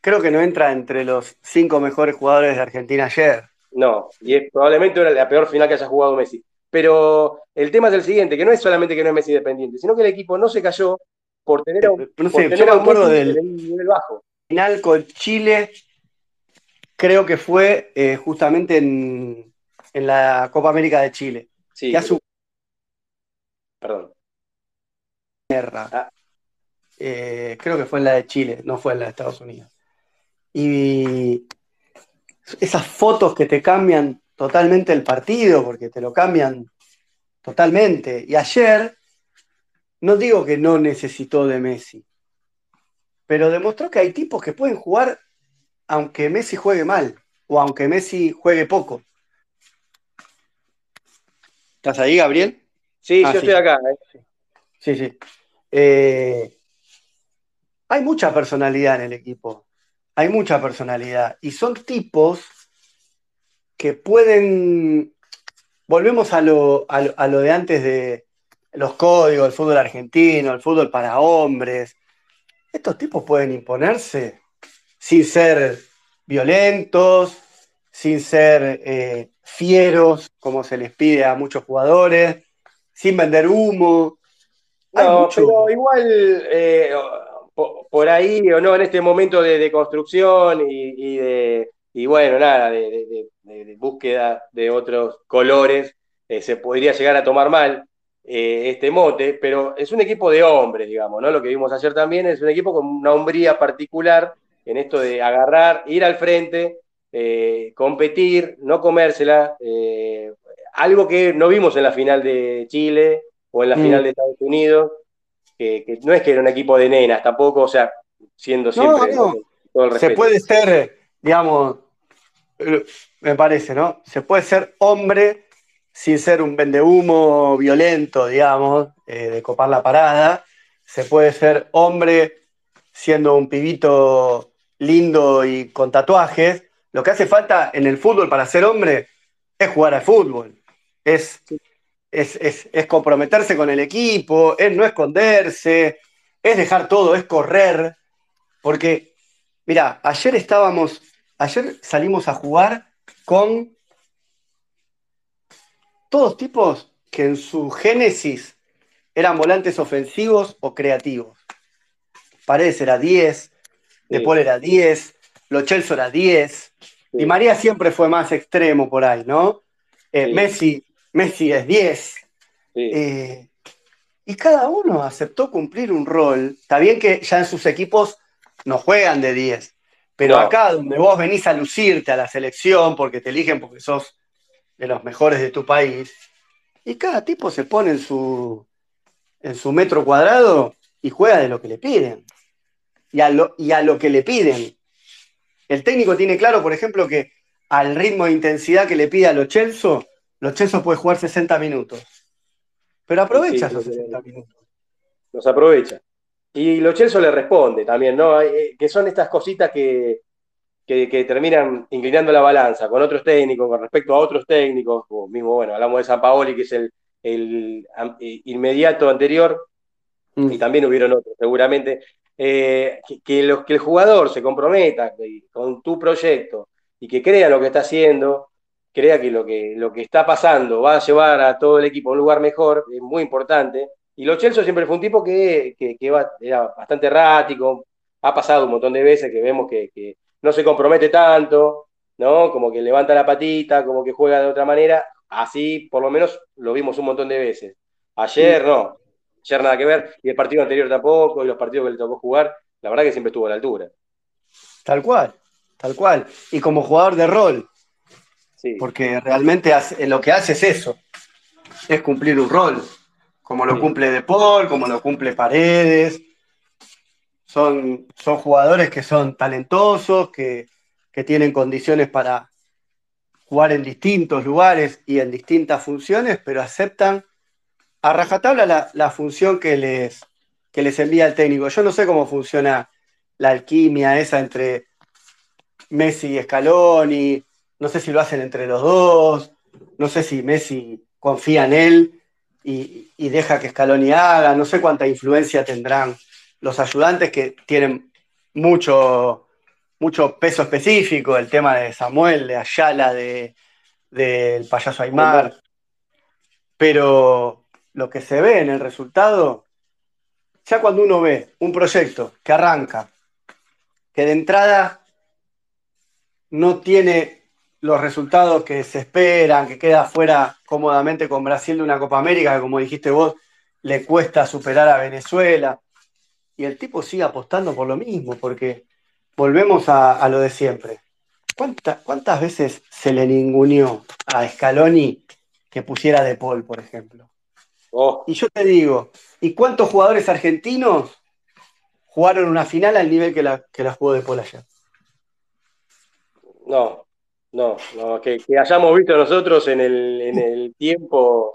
creo que no entra entre los cinco mejores jugadores de Argentina ayer. No, y es probablemente la peor final que haya jugado Messi. Pero el tema es el siguiente, que no es solamente que no es Messi dependiente, sino que el equipo no se cayó por tener a un, no sé, yo me acuerdo del nivel bajo. Final con Chile, creo que fue eh, justamente en, la Copa América de Chile. Sí. Perdón. Ah. Eh, creo que fue en la de Chile, no fue en la de Estados Unidos. Y esas fotos que te cambian totalmente el partido, porque te lo cambian totalmente. Y ayer, no digo que no necesitó de Messi, pero demostró que hay tipos que pueden jugar aunque Messi juegue mal o aunque Messi juegue poco. ¿Estás ahí, Gabriel? Sí, ah, yo estoy acá. Eh. Sí, sí. Eh, hay mucha personalidad en el equipo. Hay mucha personalidad. Y son tipos que pueden. Volvemos a lo, a lo de antes de los códigos, el fútbol argentino, el fútbol para hombres. Estos tipos pueden imponerse sin ser violentos, sin ser eh, fieros, como se les pide a muchos jugadores, sin vender humo. No, pero igual eh, por, ahí o no, en este momento de, construcción y, de, bueno, nada, de, búsqueda de otros colores, eh, se podría llegar a tomar mal este mote, pero es un equipo de hombres, digamos, ¿no? Lo que vimos ayer también es un equipo con una hombría particular en esto de agarrar, ir al frente, eh, competir, no comérsela, eh, algo que no vimos en la final de Chile o en la mm. final de Estados Unidos, que, no es que era un equipo de nenas tampoco, o sea, siendo siempre todo el Se puede ser, digamos, me parece, ¿no? Se puede ser hombre sin ser un vendehumo violento, digamos, eh, de copar la parada. Se puede ser hombre siendo un pibito lindo y con tatuajes, lo que hace falta en el fútbol para ser hombre es jugar al fútbol, es, es, comprometerse con el equipo, es no esconderse, es dejar todo, es correr, porque, mira, ayer estábamos, ayer salimos a jugar con todos tipos que en su génesis eran volantes ofensivos o creativos. Paredes era 10, de Paul era 10, Lo Celso era 10, y María siempre fue más extremo por ahí, ¿no? Eh, Messi, Messi es 10. Eh, y cada uno aceptó cumplir un rol. Está bien que ya en sus equipos no juegan de 10, pero acá donde vos venís a lucirte a la selección porque te eligen porque sos de los mejores de tu país, y cada tipo se pone en su, en su metro cuadrado y juega de lo que le piden y a lo, y a lo que le piden. El técnico tiene claro, por ejemplo, que al ritmo de intensidad que le pide a los Chelsea, los Chelsea puede jugar 60 minutos. Pero aprovecha esos 60 minutos. Los aprovecha. Y los Chelsea le responde también, ¿no? Eh, que son estas cositas que, que, terminan inclinando la balanza con otros técnicos, con respecto a otros técnicos, como mismo, bueno, hablamos de San Paoli, que es el, el inmediato anterior, mm. y también hubieron otros, seguramente, eh, que, los, que el jugador se comprometa con tu proyecto y que crea lo que está haciendo, crea que lo que, lo que está pasando va a llevar a todo el equipo a un lugar mejor, es muy importante. Y Lo Chelsea siempre fue un tipo que, que, era bastante errático, ha pasado un montón de veces que vemos que, no se compromete tanto, ¿no? Como que levanta la patita, como que juega de otra manera. Así, por lo menos, lo vimos un montón de veces. Ayer no, ayer nada que ver, y el partido anterior tampoco, y los partidos que le tocó jugar, la verdad que siempre estuvo a la altura. Tal cual, tal cual. Y como jugador de rol, porque realmente lo que hace es eso, es cumplir un rol, como lo cumple De Paul, como lo cumple Paredes. Son, son jugadores que son talentosos, que, que tienen condiciones para jugar en distintos lugares y en distintas funciones, pero aceptan a rajatabla la, función que les, que les envía el técnico. Yo no sé cómo funciona la alquimia esa entre Messi y Scaloni, no sé si lo hacen entre los dos, no sé si Messi confía en él y, deja que Scaloni haga, no sé cuánta influencia tendrán los ayudantes que tienen mucho, mucho peso específico, el tema de Samuel, de Ayala, del de, payaso Aymar, pero lo que se ve en el resultado, ya cuando uno ve un proyecto que arranca, que de entrada no tiene los resultados que se esperan, que queda fuera cómodamente con Brasil de una Copa América, que como dijiste vos, le cuesta superar a Venezuela. Y el tipo sigue apostando por lo mismo, porque volvemos a, lo de siempre. ¿Cuántas veces se le ninguneó a Scaloni que pusiera De Paul, por ejemplo. Oh. Y yo te digo, ¿y cuántos jugadores argentinos jugaron una final al nivel que la, que la jugó De Paul ayer? No, no, no, que, hayamos visto nosotros en el, en el tiempo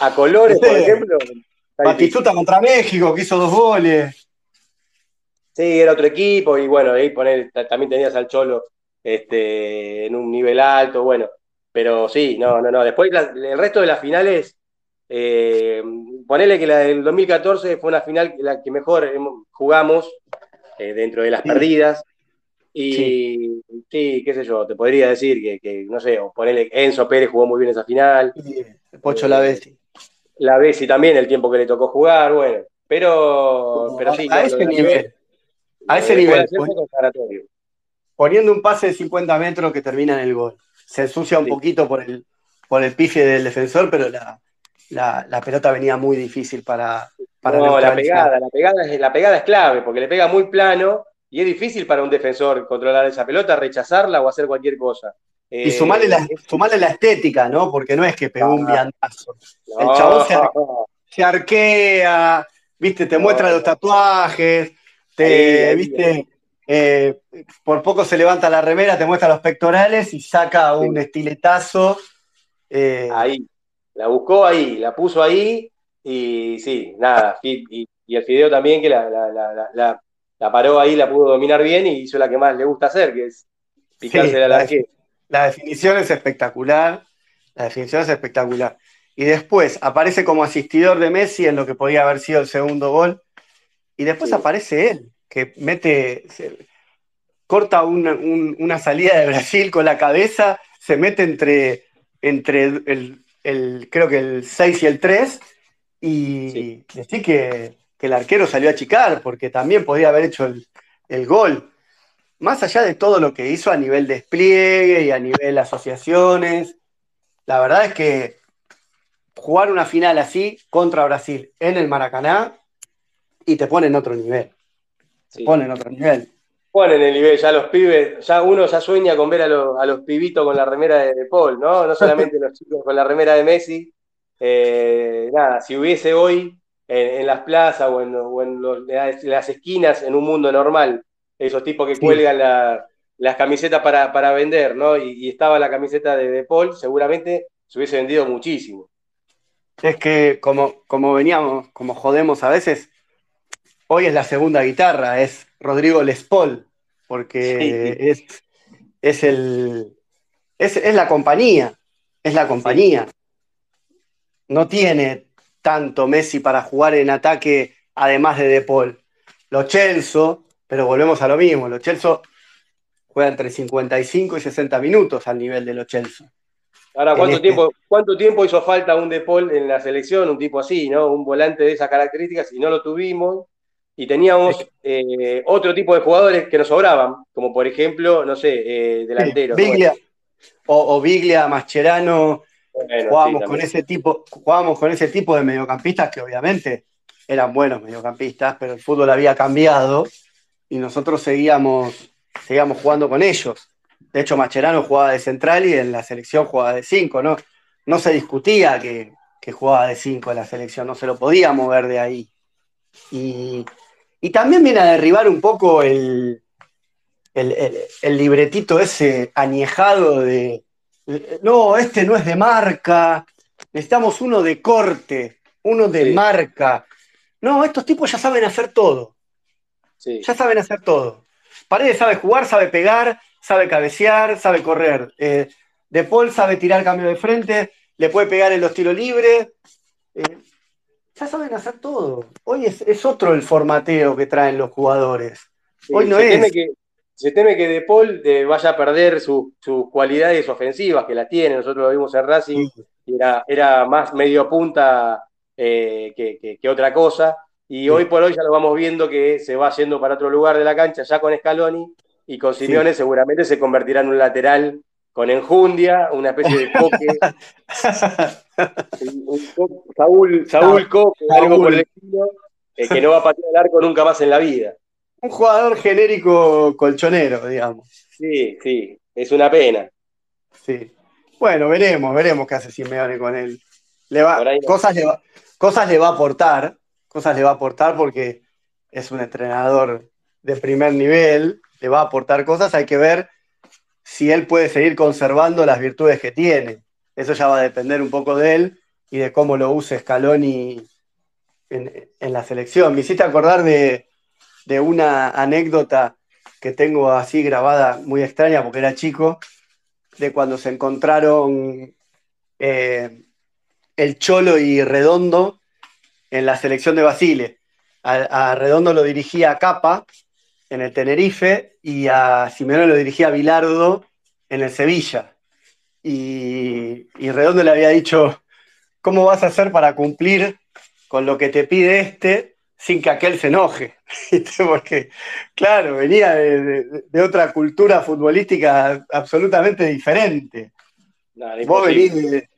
a colores, por ejemplo. Batistuta contra México, que hizo dos goles. Sí, era otro equipo, y bueno, ahí poner, también tenías al Cholo este, en un nivel alto, bueno, pero sí, no, no, no. Después el resto de las finales, eh, ponele que la del 2014 fue una final la que mejor jugamos eh, dentro de las perdidas. Y sí. qué sé yo, te podría decir que, no sé, o ponele Enzo Pérez jugó muy bien esa final. Pocho La Bessi. La Bessi también, el tiempo que le tocó jugar, bueno. Pero, pero sí. A, ese nivel. A ese nivel. Poniendo un pase de 50 metros que termina en el gol. Se ensucia un poquito por el, por el pife del defensor, pero la, pelota venía muy difícil para, para no, la pegada, la pegada, es, la pegada es clave, porque le pega muy plano y es difícil para un defensor controlar esa pelota, rechazarla o hacer cualquier cosa. y sumarle la, eh, la estética, ¿no? Porque no es que pegó un viandazo. el chabón se, arquea, viste, te muestra los tatuajes, te, viste, eh, por poco se levanta la remera, te muestra los pectorales y saca un estiletazo. Eh, ahí, la buscó ahí, la puso ahí y sí, nada, y, el Fideo también que la, la paró ahí, la pudo dominar bien y hizo la que más le gusta hacer, que es picarse la, la, la definición es espectacular, la definición es espectacular. Y después aparece como asistidor de Messi en lo que podía haber sido el segundo gol. Y después aparece él, que mete, corta una, salida de Brasil con la cabeza, se mete entre, entre el, creo que el 6 y el 3, y decir que el arquero salió a achicar, porque también podía haber hecho el, gol. Más allá de todo lo que hizo a nivel despliegue y a nivel asociaciones, la verdad es que jugar una final así contra Brasil en el Maracaná y te pone en otro nivel. Te pone en otro nivel. Ponen el nivel, ya los pibes, ya uno ya sueña con ver a, los pibitos con la remera de, Paul, ¿no? No solamente los chicos con la remera de Messi. Eh, nada, si hubiese hoy en, las plazas o en, las esquinas en un mundo normal. Esos tipos que cuelgan las camisetas para, vender, ¿no? Y, estaba la camiseta de, de, Paul, seguramente se hubiese vendido muchísimo. Es que como, como veníamos, como jodemos a veces, hoy es la segunda guitarra, es Rodrigo Les Paul, porque es, es el es, es, la compañía, es la compañía. No tiene tanto Messi para jugar en ataque, además de De Paul. Los Chelsea, pero volvemos a lo mismo, los Chelsea juegan entre 55 y 60 minutos al nivel de los Chelsea. Ahora, ¿cuánto, este tiempo, ¿cuánto tiempo hizo falta un De Paul en la selección? Un tipo así, ¿no? Un volante de esas características y no lo tuvimos. Y teníamos eh, otro tipo de jugadores que nos sobraban, como por ejemplo, no sé, eh, delanteros. Biglia, o, o, Biglia, Mascherano, jugábamos, con ese tipo, jugábamos con ese tipo de mediocampistas que obviamente eran buenos mediocampistas, pero el fútbol había cambiado y nosotros seguíamos, seguíamos jugando con ellos. De hecho, Macherano jugaba de central y en la selección jugaba de cinco, ¿no? No se discutía que, jugaba de cinco en la selección, no se lo podía mover de ahí. Y, también viene a derribar un poco el, el libretito ese añejado de, no, este no es de marca, necesitamos uno de corte, uno de marca. No, estos tipos ya saben hacer todo. Ya saben hacer todo. Paredes sabe jugar, sabe pegar, sabe cabecear, sabe correr. Eh, de Paul sabe tirar cambio de frente, le puede pegar en los tiros libres. Eh, ya saben hacer todo. Hoy es, otro el formateo que traen los jugadores. Hoy no es. se teme que De Paul vaya a perder sus cualidades ofensivas, que las tiene, nosotros lo vimos en Racing, y era, era más medio punta eh, que, otra cosa, y hoy por hoy ya lo vamos viendo que se va yendo para otro lugar de la cancha, ya con Scaloni, y con Simeone seguramente se convertirá en un lateral con enjundia, una especie de coque, Saúl, Saúl Coque, algo por el estilo, eh, que no va a patear el arco nunca más en la vida un jugador genérico colchonero, digamos. Sí, sí, es una pena. Sí. Bueno, veremos, veremos qué hace Simeone con él. Le va, cosas, le va, cosas le va a aportar, cosas le va a aportar porque es un entrenador de primer nivel, le va a aportar cosas, hay que ver si él puede seguir conservando las virtudes que tiene. Eso ya va a depender un poco de él y de cómo lo use Scaloni en, la selección. Me hiciste acordar de, una anécdota que tengo así grabada muy extraña porque era chico, de cuando se encontraron eh, el Cholo y Redondo en la selección de Basile. A, Redondo lo dirigía Capa en el Tenerife y a Simeone lo dirigía Bilardo en el Sevilla. Y, y Redondo le había dicho, ¿cómo vas a hacer para cumplir con lo que te pide este sin que aquel se enoje? Porque, claro, venía de, otra cultura futbolística absolutamente diferente. vos venís de,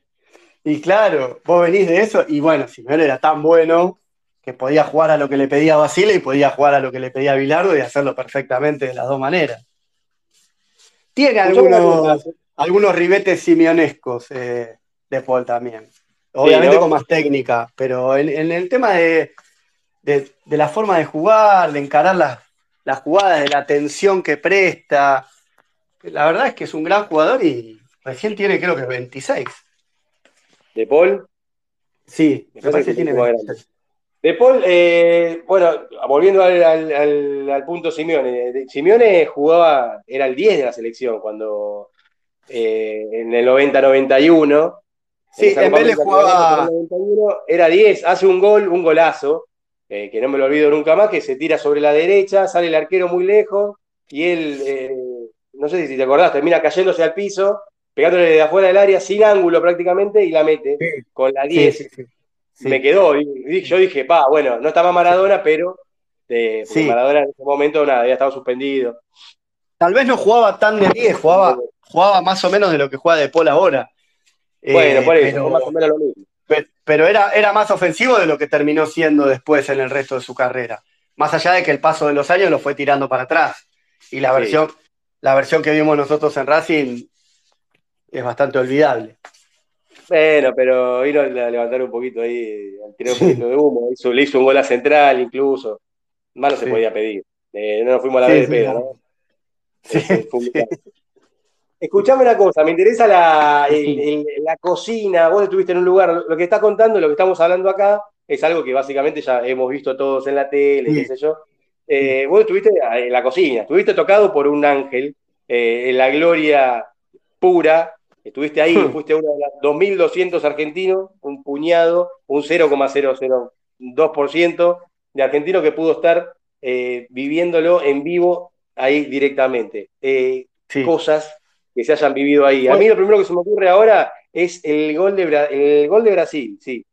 y claro, vos venís de eso, y bueno, Simeone era tan bueno que podía jugar a lo que le pedía Basile y podía jugar a lo que le pedía Bilardo y hacerlo perfectamente de las dos maneras. Tiene algunos, algunos ribetes simionescos eh, de Paul también. Obviamente con más técnica, pero en el tema de, de, la forma de jugar, de encarar las, las jugadas, de la atención que presta. La verdad es que es un gran jugador y recién tiene creo que 26. ¿De Paul? Sí, me parece que tiene De Paul, eh, bueno, volviendo al, punto Simeone. Simeone jugaba, era el 10 de la selección cuando eh, en el 90-91. Sí, en, vez de jugaba. era 10, hace un gol, un golazo. Eh, que no me lo olvido nunca más, que se tira sobre la derecha, sale el arquero muy lejos y él, eh, no sé si te acordás, termina cayéndose al piso, pegándole de afuera del área sin ángulo prácticamente y la mete con la 10. Me quedó, y, yo dije, pa, bueno, no estaba Maradona, pero eh, Maradona en ese momento nada, había estado suspendido. Tal vez no jugaba tan de 10, jugaba, jugaba más o menos de lo que juega de Paul ahora. Bueno, por eso, más o menos lo mismo pero era, era más ofensivo de lo que terminó siendo después en el resto de su carrera. Más allá de que el paso de los años lo fue tirando para atrás. Y la versión, la versión que vimos nosotros en Racing es bastante olvidable. Bueno, pero vino a levantar un poquito ahí, tirar un poquito de humo. le hizo un gol a central incluso. Más no se podía pedir. Eh, no nos fuimos a la vez de pedo, ¿no? Sí. Escuchame una cosa, me interesa la, la, cocina, vos estuviste en un lugar, lo que estás contando, lo que estamos hablando acá, es algo que básicamente ya hemos visto todos en la tele, qué sé yo. Eh, vos estuviste en la cocina, estuviste tocado por un ángel, eh, en la gloria pura, estuviste ahí, hmm. fuiste uno de los 2.200 argentinos, un puñado, un 0,002% de argentinos que pudo estar eh, viviéndolo en vivo ahí directamente. Cosas que se hayan vivido ahí. A mí lo primero que se me ocurre ahora es el gol de, el gol de Brasil, sí.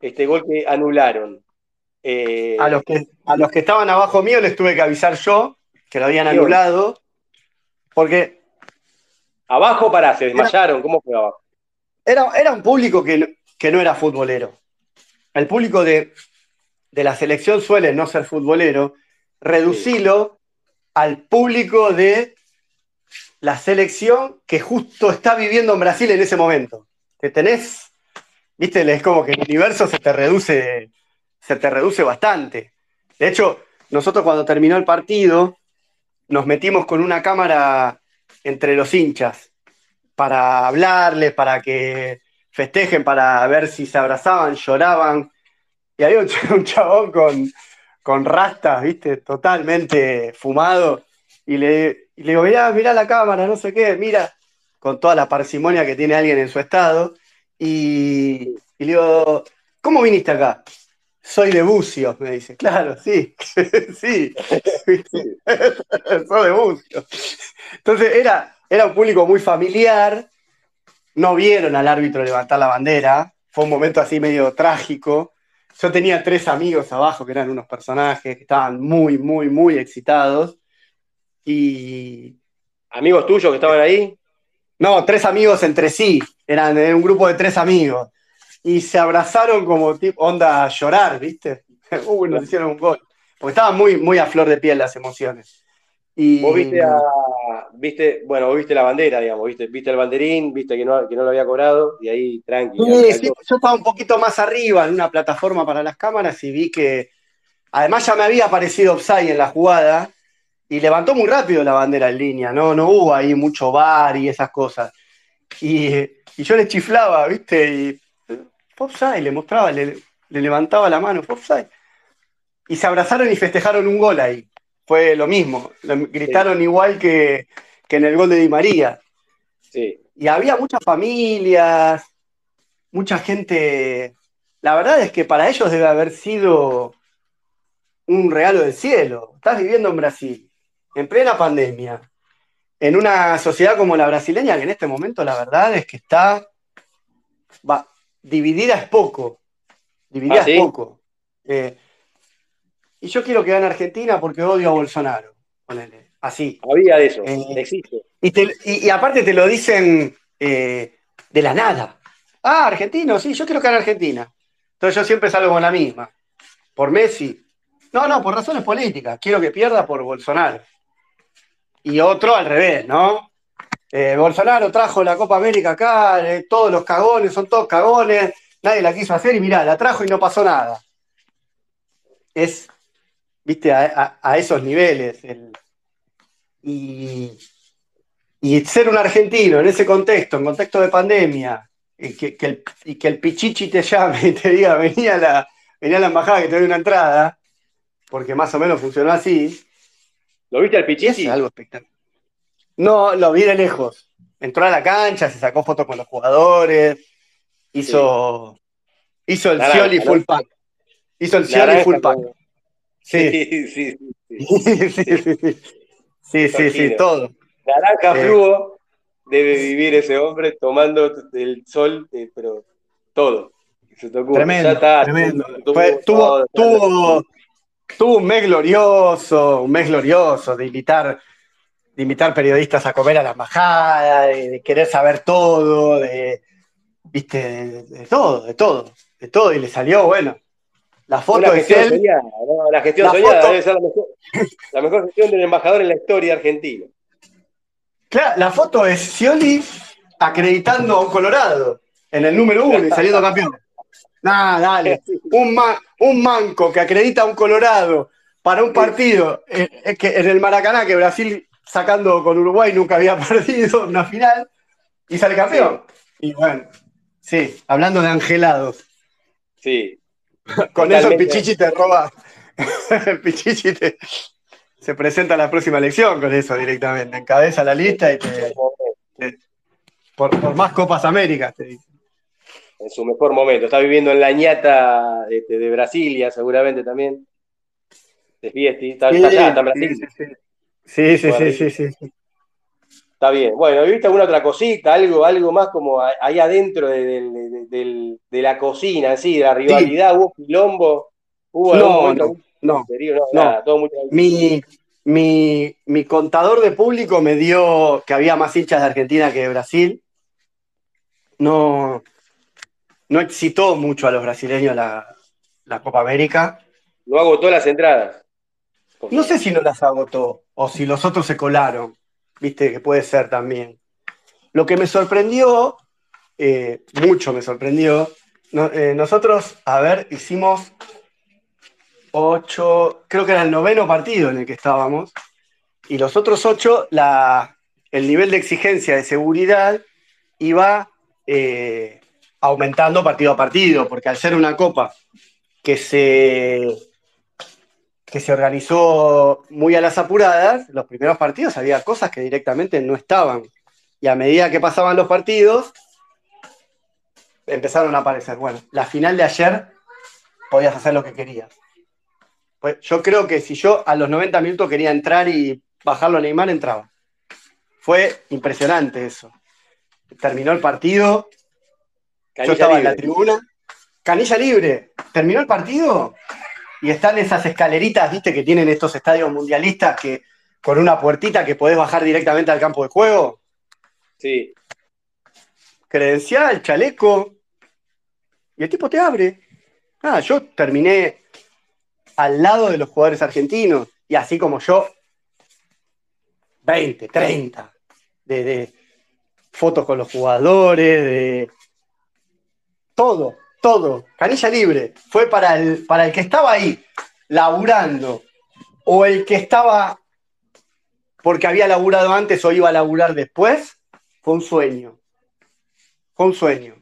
Este gol que anularon. Eh, a, los que, a los que estaban abajo mío les tuve que avisar yo que lo habían anulado. Porque. Abajo para, se desmayaron. ¿Cómo fue abajo? Era, era un público que, no era futbolero. El público de, la selección suele no ser futbolero. Reducilo al público de la selección que justo está viviendo en Brasil en ese momento. Que tenés, viste, es como que el universo se te reduce, se te reduce bastante. De hecho, nosotros cuando terminó el partido, nos metimos con una cámara entre los hinchas para hablarles, para que festejen, para ver si se abrazaban, lloraban. Y había un, chabón con, con rastas, viste, totalmente fumado, y le, y le digo, mirá, mirá la cámara, no sé qué, mira, con toda la parsimonia que tiene alguien en su estado. Y, le digo, ¿cómo viniste acá? Soy de Bucios, me dice. Claro, sí, sí, soy de Bucios. Entonces era, era un público muy familiar, no vieron al árbitro levantar la bandera, fue un momento así medio trágico. Yo tenía tres amigos abajo que eran unos personajes que estaban muy, muy, muy excitados. Y. ¿Amigos tuyos que estaban ahí? No, tres amigos entre sí. Eran un grupo de tres amigos. Y se abrazaron como tipo, onda a llorar, ¿viste? Uy, nos hicieron un gol. Porque estaban muy, muy a flor de piel las emociones. Y, vos viste a, viste, bueno, vos viste la bandera, digamos, viste, viste el banderín, viste que no, que no lo había cobrado, y ahí tranquilo. Sí, yo estaba un poquito más arriba en una plataforma para las cámaras y vi que además ya me había aparecido Opsai en la jugada y levantó muy rápido la bandera en línea, no, no hubo ahí mucho bar y esas cosas. Y, y yo le chiflaba, ¿viste? Y Offside, le mostraba, le, levantaba la mano, Offside. Y se abrazaron y festejaron un gol ahí. Fue lo mismo. Gritaron igual que, en el gol de Di María. Sí. Y había muchas familias, mucha gente. La verdad es que para ellos debe haber sido un regalo del cielo. Estás viviendo en Brasil, en plena pandemia, en una sociedad como la brasileña, que en este momento la verdad es que está va, dividida es poco. Dividida ¿Ah, es poco. Eh, y yo quiero que gane Argentina porque odio a Bolsonaro. Ponele. Así. Había de eso, eh, existe. Y, aparte te lo dicen eh, de la nada. Ah, argentino, sí, yo quiero que gane Argentina. Entonces yo siempre salgo con la misma. Por Messi. No, no, por razones políticas. Quiero que pierda por Bolsonaro. Y otro al revés, ¿no? Eh, Bolsonaro trajo la Copa América acá, eh, todos los cagones, son todos cagones, nadie la quiso hacer y mirá, la trajo y no pasó nada. Es, viste, a, esos niveles. y, ser un argentino en ese contexto, en contexto de pandemia, y que, el, y que el pichichi te llame y te diga, venía a la, venía a la embajada que te doy una entrada, porque más o menos funcionó así. ¿Lo viste al pichichi? Es algo espectacular. No, lo vi de lejos. Entró a la cancha, se sacó fotos con los jugadores, hizo, hizo el Cioli full pack. Hizo el Cioli full pack. Sí, sí, sí. Sí, sí, sí, sí, sí, todo. Naranja eh. fluo debe vivir ese hombre tomando el sol, eh, pero todo. Tremendo, tremendo. tuvo, tuvo, tuvo un mes glorioso, un mes glorioso de invitar de invitar periodistas a comer a la embajada, de, querer saber todo, de, viste, de, todo, de todo, de todo, y le salió, bueno, la foto de él. La gestión soñada debe ser la mejor, la mejor gestión del embajador en la historia argentina. Claro, la foto es Scioli acreditando a un Colorado en el número uno y saliendo campeón. Nada, dale. Un, un manco que acredita a un Colorado para un partido eh, en el Maracaná, que Brasil sacando con Uruguay, nunca había perdido una final y sale campeón. Y bueno, sí, hablando de angelados. Sí. con eso el Pichichi te roba. el Pichichi te, se presenta a la próxima elección con eso directamente. Encabeza la lista y te. por, más Copas Américas, te dice. En su mejor momento. Está viviendo en la ñata de, de Brasilia, seguramente también. Está, allá, está en Brasil. Sí, sí, sí, sí, sí, Está bien. Bueno, ¿viste alguna otra cosita? Algo, algo más como ahí adentro de, la cocina, sí, de la rivalidad, hubo quilombo, hubo no, no, no, no, mi, mi, mi, contador de público me dio que había más hinchas de Argentina que de Brasil. No, no excitó mucho a los brasileños la, la Copa América. No agotó las entradas. No sé si no las agotó o si los otros se colaron, viste que puede ser también. Lo que me sorprendió, eh, mucho me sorprendió, eh, nosotros, a ver, hicimos ocho, creo que era el noveno partido en el que estábamos, y los otros ocho, el nivel de exigencia de seguridad iba eh, aumentando partido a partido, porque al ser una copa que se que se organizó muy a las apuradas, los primeros partidos había cosas que directamente no estaban. Y a medida que pasaban los partidos, empezaron a aparecer. Bueno, la final de ayer podías hacer lo que querías. Pues yo creo que si yo a los 90 minutos quería entrar y bajarlo a Neymar, entraba. Fue impresionante eso. Terminó el partido. yo estaba en la tribuna. Canilla libre. Terminó el partido y están esas escaleritas, viste, que tienen estos estadios mundialistas que con una puertita que podés bajar directamente al campo de juego. Sí. Credencial, chaleco. Y el tipo te abre. Ah, yo terminé al lado de los jugadores argentinos. Y así como yo, 20, 30, de, fotos con los jugadores, de todo, todo. Canilla libre. Fue para el, para el que estaba ahí, laburando, o el que estaba porque había laburado antes o iba a laburar después, fue un sueño. Fue un sueño.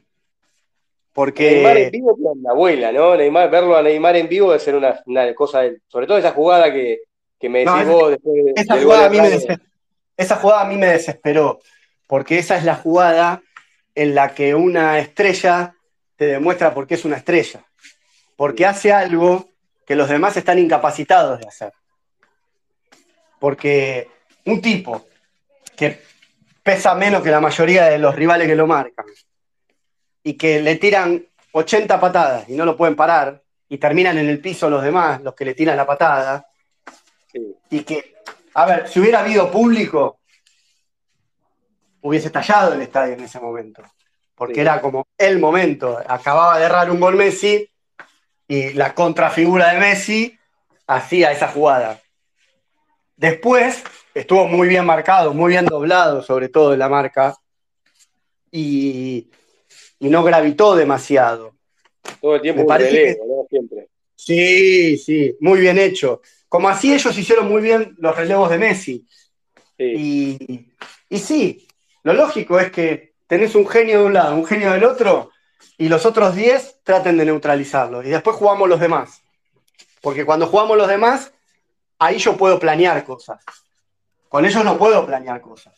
Porque... Neymar en vivo con la abuela, ¿no? Neymar, verlo a Neymar en vivo debe ser una, cosa, sobre todo esa jugada que, me decís vos después esa jugada, a mí me esa jugada a mí me desesperó, porque esa es la jugada en la que una estrella te demuestra por qué es una estrella. Porque hace algo que los demás están incapacitados de hacer. Porque un tipo que pesa menos que la mayoría de los rivales que lo marcan y que le tiran 80 patadas y no lo pueden parar y terminan en el piso los demás, los que le tiran la patada, y que, a ver, si hubiera habido público, hubiese estallado el estadio en ese momento, porque era como el momento, acababa de errar un gol Messi y la contrafigura de Messi hacía esa jugada. Después estuvo muy bien marcado, muy bien doblado, sobre todo en la marca, y, no gravitó demasiado. Todo el tiempo Me Siempre. Sí, sí, muy bien hecho. Como así ellos hicieron muy bien los relevos de Messi. Y, y sí, lo lógico es que tenés un genio de un lado, un genio del otro, y los otros 10 traten de neutralizarlo. Y después jugamos los demás. Porque cuando jugamos los demás, ahí yo puedo planear cosas. Con ellos no puedo planear cosas.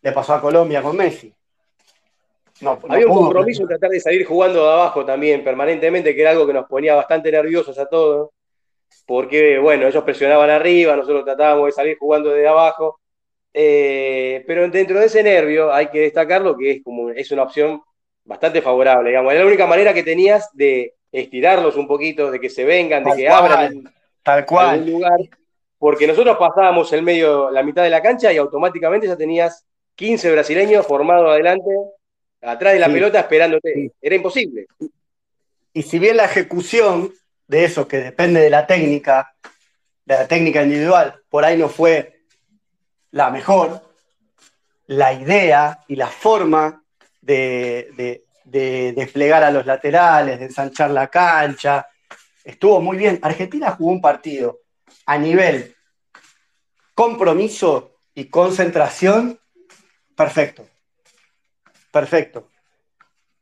Le pasó a Colombia con Messi. No, Había un compromiso en tratar de salir jugando de abajo también permanentemente, que era algo que nos ponía bastante nerviosos a todos, porque, bueno, ellos presionaban arriba, nosotros tratábamos de salir jugando de abajo, eh, pero dentro de ese nervio hay que destacarlo que es, como, es una opción bastante favorable, digamos, era la única manera que tenías de estirarlos un poquito, de que se vengan, de que abran Tal cual. lugar. Porque nosotros pasábamos el medio, la mitad de la cancha y automáticamente ya tenías 15 brasileños formados adelante, atrás de la pelota esperándote. Era imposible. Y si bien la ejecución de eso, que depende de la técnica, de la técnica individual, por ahí no fue la mejor, la idea y la forma de, de desplegar a los laterales, de ensanchar la cancha, estuvo muy bien. Argentina jugó un partido a nivel compromiso y concentración, perfecto. Perfecto.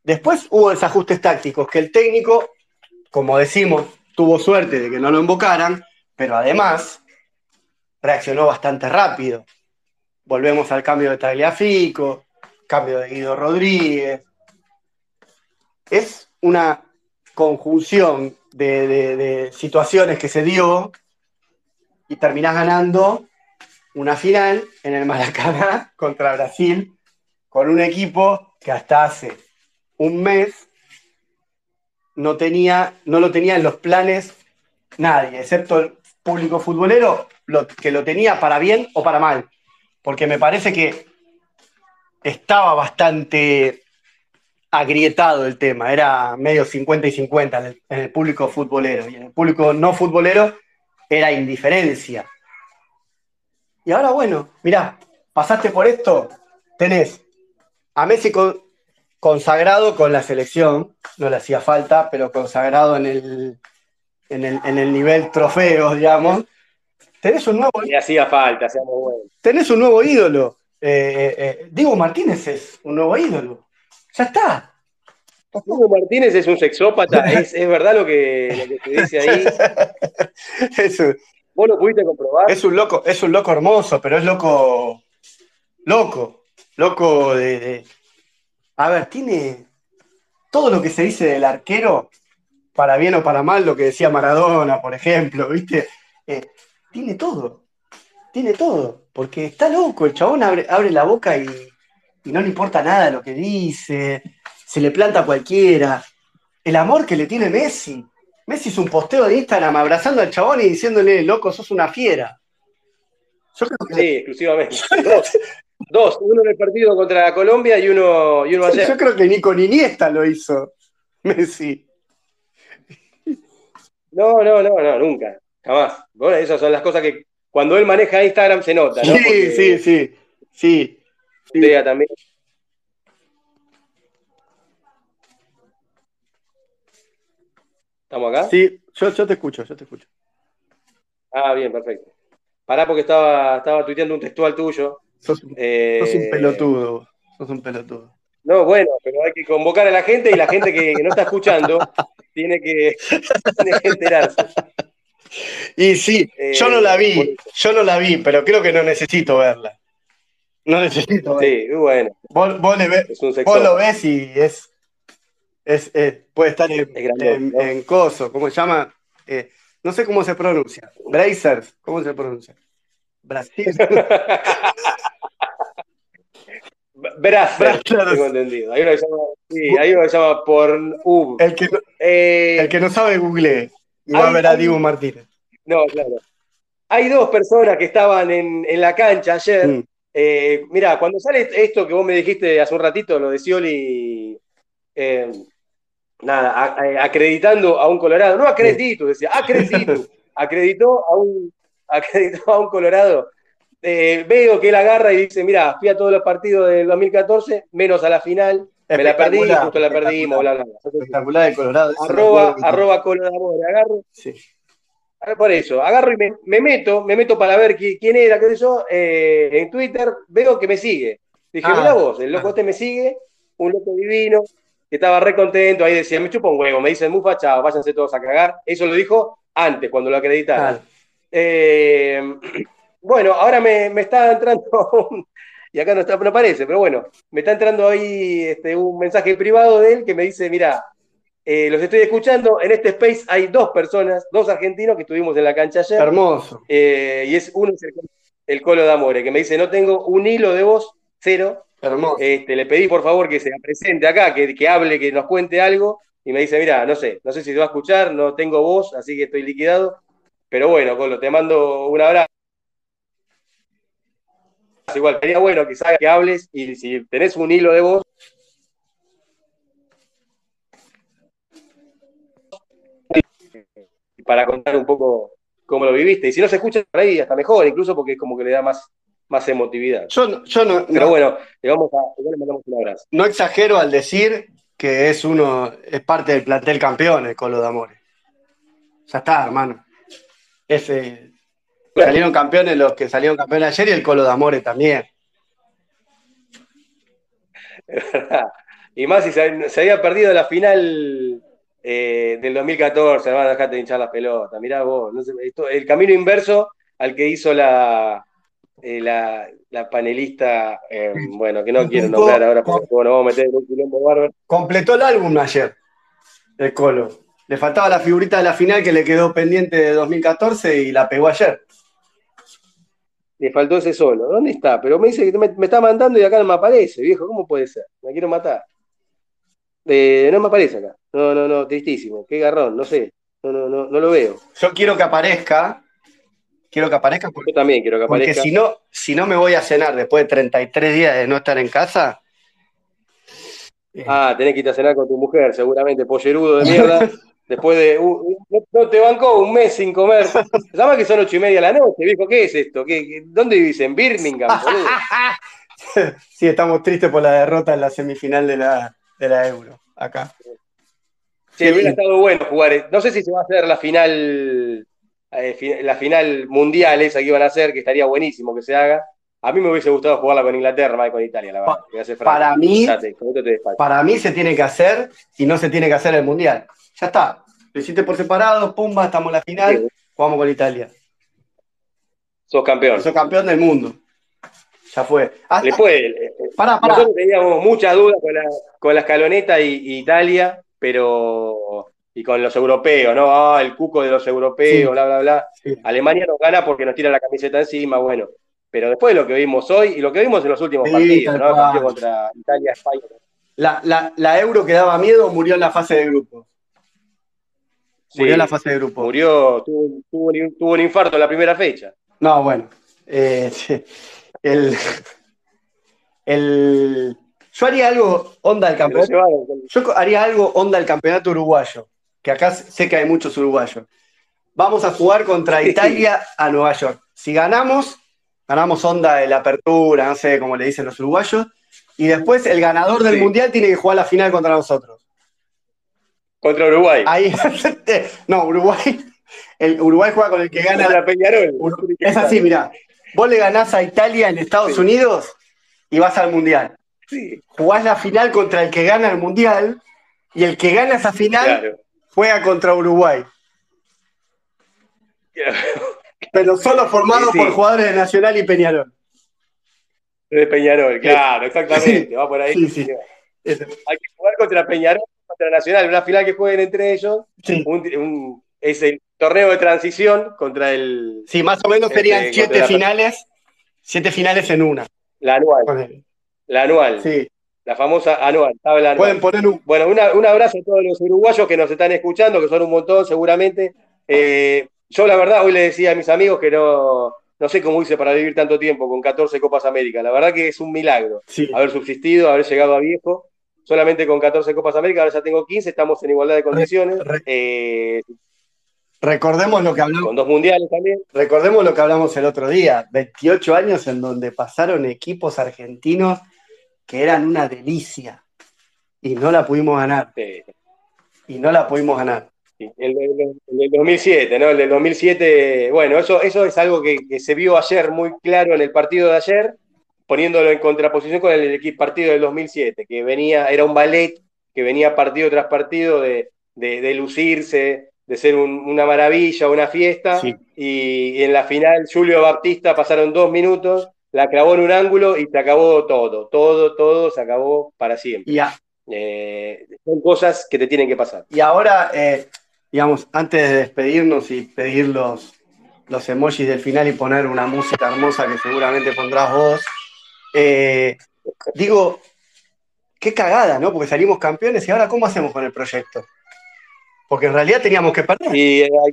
Después hubo desajustes tácticos que el técnico, como decimos, tuvo suerte de que no lo invocaran, pero además reaccionó bastante rápido. Volvemos al cambio de Tagliafico, cambio de Guido Rodríguez. Es una conjunción de, situaciones que se dio y terminás ganando una final en el Maracaná contra Brasil con un equipo que hasta hace un mes no, tenía, no lo tenía en los planes nadie, excepto el público futbolero, que lo tenía para bien o para mal. Porque me parece que estaba bastante agrietado el tema, era medio 50 y 50 en el, público futbolero y en el público no futbolero era indiferencia. Y ahora bueno, mirá, pasaste por esto, tenés a Messi consagrado con la selección, no le hacía falta, pero consagrado en el, en el, nivel trofeo, digamos. Tenés un nuevo... Le hacía falta, bueno. Tenés un nuevo ídolo. Eh, eh, eh, Diego Martínez es un nuevo ídolo. Ya está. Hugo Martínez es un sexópata, es, verdad lo que, lo que, dice ahí. ¿Vos lo pudiste comprobar? Es un loco, es un loco hermoso, pero es loco. Loco. Loco de, A ver, tiene todo lo que se dice del arquero, para bien o para mal, lo que decía Maradona, por ejemplo, ¿viste? Eh, tiene todo. Tiene todo. Porque está loco, el chabón abre, abre la boca y, y no le importa nada lo que dice se le planta a cualquiera. El amor que le tiene Messi. Messi es un posteo de Instagram abrazando al chabón y diciéndole, loco, sos una fiera. Yo creo que... Sí, exclusivamente. Dos. uno en el partido contra Colombia y uno, y uno ayer. Yo creo que ni con Iniesta lo hizo Messi. No, no, no, no, nunca. Jamás. Bueno, esas son las cosas que cuando él maneja Instagram se nota, ¿no? Sí, sí, sí, sí. sí. también. ¿Estamos acá? Sí, yo, yo te escucho, yo te escucho. Ah, bien, perfecto. Pará porque estaba, estaba tuiteando un textual tuyo. Sos, eh, sos un pelotudo, sos un pelotudo. No, bueno, pero hay que convocar a la gente y la gente que, no está escuchando tiene que, enterarse. Y sí, yo no la vi, eh, yo no la vi, pero creo que no necesito verla. No necesito verla. Sí, bueno. Vos, lo ves y es, es, puede estar en, en, coso, ¿cómo se llama? Eh, no sé cómo se pronuncia. Brazers, ¿cómo se pronuncia? Brasil. Bracer, tengo entendido. Hay uno que se llama, sí, hay uno que se llama Pornhub. El que no, eh, el que no sabe Google y va a ver a Dibu Martínez. No, claro. Hay dos personas que estaban en, en la cancha ayer. Mm. Eh, mira, cuando sale esto que vos me dijiste hace un ratito, lo de Scioli, eh, nada, acreditando a un Colorado, no acredito, decía, acredito, acreditó a un, acreditó a un Colorado eh, veo que él agarra y dice, mira, fui a todos los partidos del 2014, menos a la final, me la perdí, justo la perdimos, bla, bla, Espectacular de Colorado. Arroba, arroba Colorado, agarro. Sí. Por eso, agarro y me, meto, me meto para ver quién era, qué sé yo, eh, en Twitter, veo que me sigue. Dije, ah, mira vos, el loco ah. este me sigue, un loco divino, que estaba re contento, ahí decía, me chupa un huevo, me dicen, mufa, chao, váyanse todos a cagar. Eso lo dijo antes, cuando lo acreditaron. Eh, bueno, ahora me, está entrando, y acá no, está, no aparece, pero bueno, me está entrando ahí este, un mensaje privado de él que me dice, mira, eh, los estoy escuchando, en este space hay dos personas, dos argentinos que estuvimos en la cancha ayer. Hermoso. Eh, y es uno es el, Colo de Amore, que me dice, no tengo un hilo de voz, cero. Hermoso. Este, le pedí por favor que se presente acá, que, que hable, que nos cuente algo, y me dice, mira, no sé, no sé si se va a escuchar, no tengo voz, así que estoy liquidado. Pero bueno, Colo, te mando un abrazo igual, sería bueno que que hables y si tenés un hilo de voz. Para contar un poco cómo lo viviste. Y si no se escucha por ahí, hasta mejor, incluso porque es como que le da más, más emotividad. Yo no, yo no Pero bueno, le vamos a, le mandamos un abrazo. No exagero al decir que es uno, es parte del plantel campeón el Colo de Amores. Ya está, hermano. Ese, Salieron campeones los que salieron campeones ayer y el Colo de Amore también. Es verdad. Y más si se, había perdido la final eh, del 2014, hermano, dejate de hinchar las pelotas. Mirá vos, el camino inverso al que hizo la, eh, la, panelista, eh, bueno, que no quiero nombrar ahora porque nos vamos a meter un quilombo bárbaro. Completó el álbum ayer, el Colo. Le faltaba la figurita de la final que le quedó pendiente de 2014 y la pegó ayer. Le faltó ese solo. ¿Dónde está? Pero me dice que me, está mandando y acá no me aparece, viejo. ¿Cómo puede ser? Me quiero matar. Eh, no me aparece acá. No, no, no, tristísimo. Qué garrón, no sé. No, no, no, no lo veo. Yo quiero que aparezca. Quiero que aparezca. Porque, Yo también quiero que aparezca. Porque si no, si no me voy a cenar después de 33 días de no estar en casa. Ah, tenés que ir a cenar con tu mujer, seguramente, pollerudo de mierda. Después de. no, te bancó un mes sin comer. Llama que son ocho y media de la noche, viejo. ¿Qué es esto? ¿Qué, dónde vivís? ¿En Birmingham, sí, estamos tristes por la derrota en la semifinal de la, de la Euro, acá. Sí, hubiera estado bueno jugar. No sé si se va a hacer la final, eh, la final mundial esa que iban a hacer, que estaría buenísimo que se haga. A mí me hubiese gustado jugarla con Inglaterra más que con Italia, la verdad. para, mí, para mí se tiene que hacer y no se tiene que hacer el mundial. Ya está. Lo hiciste por separado, pumba, estamos en la final, jugamos con Italia. Sos campeón. Sos campeón del mundo. Ya fue. Ah, Le puede. Nosotros teníamos muchas dudas con la, escaloneta y, Italia, pero. Y con los europeos, ¿no? Ah, el cuco de los europeos, bla, bla, bla. Alemania nos gana porque nos tira la camiseta encima, bueno. Pero después de lo que vimos hoy y lo que vimos en los últimos partidos, ¿no? Partido contra Italia, España. La, la, la Euro que daba miedo murió en la fase de grupo murió en la fase de grupo. Murió, tuvo, tuvo, un infarto en la primera fecha. No, bueno. Eh, el, el, yo haría algo onda del campeonato. Yo haría algo onda del campeonato uruguayo, que acá sé que hay muchos uruguayos. Vamos a jugar contra Italia a Nueva York. Si ganamos, ganamos onda de la apertura, no sé cómo le dicen los uruguayos, y después el ganador del Sí. mundial tiene que jugar la final contra nosotros. Contra Uruguay. Ahí, no, Uruguay, el Uruguay juega con el que gana. Contra Peñarol. Es así, mirá. Vos le ganás a Italia en Estados Sí. Unidos y vas al mundial. Sí, Jugás la final contra el que gana el mundial y el que gana esa final claro. juega contra Uruguay. Pero solo formado Sí. por jugadores de Nacional y Peñarol. De Peñarol, claro, exactamente. Va por ahí. Hay que jugar contra Peñarol, contra Nacional, una final que jueguen entre ellos. Sí. Un, un- es el torneo de transición contra el Sí, más o menos serían Este, siete contra la- finales, siete finales en una. la anual. La anual. Sí. La famosa anual. tabla anual. Pueden poner un. Bueno, una- un abrazo a todos los uruguayos que nos están escuchando, que son un montón seguramente. Eh, yo la verdad hoy le decía a mis amigos que no, no sé cómo hice para vivir tanto tiempo con 14 Copas América. La verdad que es un milagro Sí. haber subsistido, haber llegado a viejo. Solamente con 14 Copas América, ahora ya tengo 15, estamos en igualdad de condiciones. re- Eh, Recordemos lo que hablamos. con dos mundiales también. Recordemos lo que hablamos el otro día, 28 años en donde pasaron equipos argentinos que eran una delicia y no la pudimos ganar, y no la pudimos ganar. Sí, El, del- el del 2007, ¿no? El del 2007, bueno, eso, eso es algo que, que se vio ayer muy claro en el partido de ayer, poniéndolo en contraposición con el, equipo partido del 2007, que venía, era un ballet que venía partido tras partido de, de- de lucirse, de ser un- una maravilla, una fiesta, Sí. y, y en la final Julio Baptista pasaron dos minutos, la clavó en un ángulo y se acabó todo, todo, todo se acabó para siempre. Y, a- Eh, son cosas que te tienen que pasar. y ahora, eh, digamos, antes de despedirnos y pedir los, los emojis del final y poner una música hermosa que seguramente pondrás vos, eh, digo, qué cagada, ¿no? Porque salimos campeones y ahora ¿cómo hacemos con el proyecto? Porque en realidad teníamos que perder. Y eh, hay,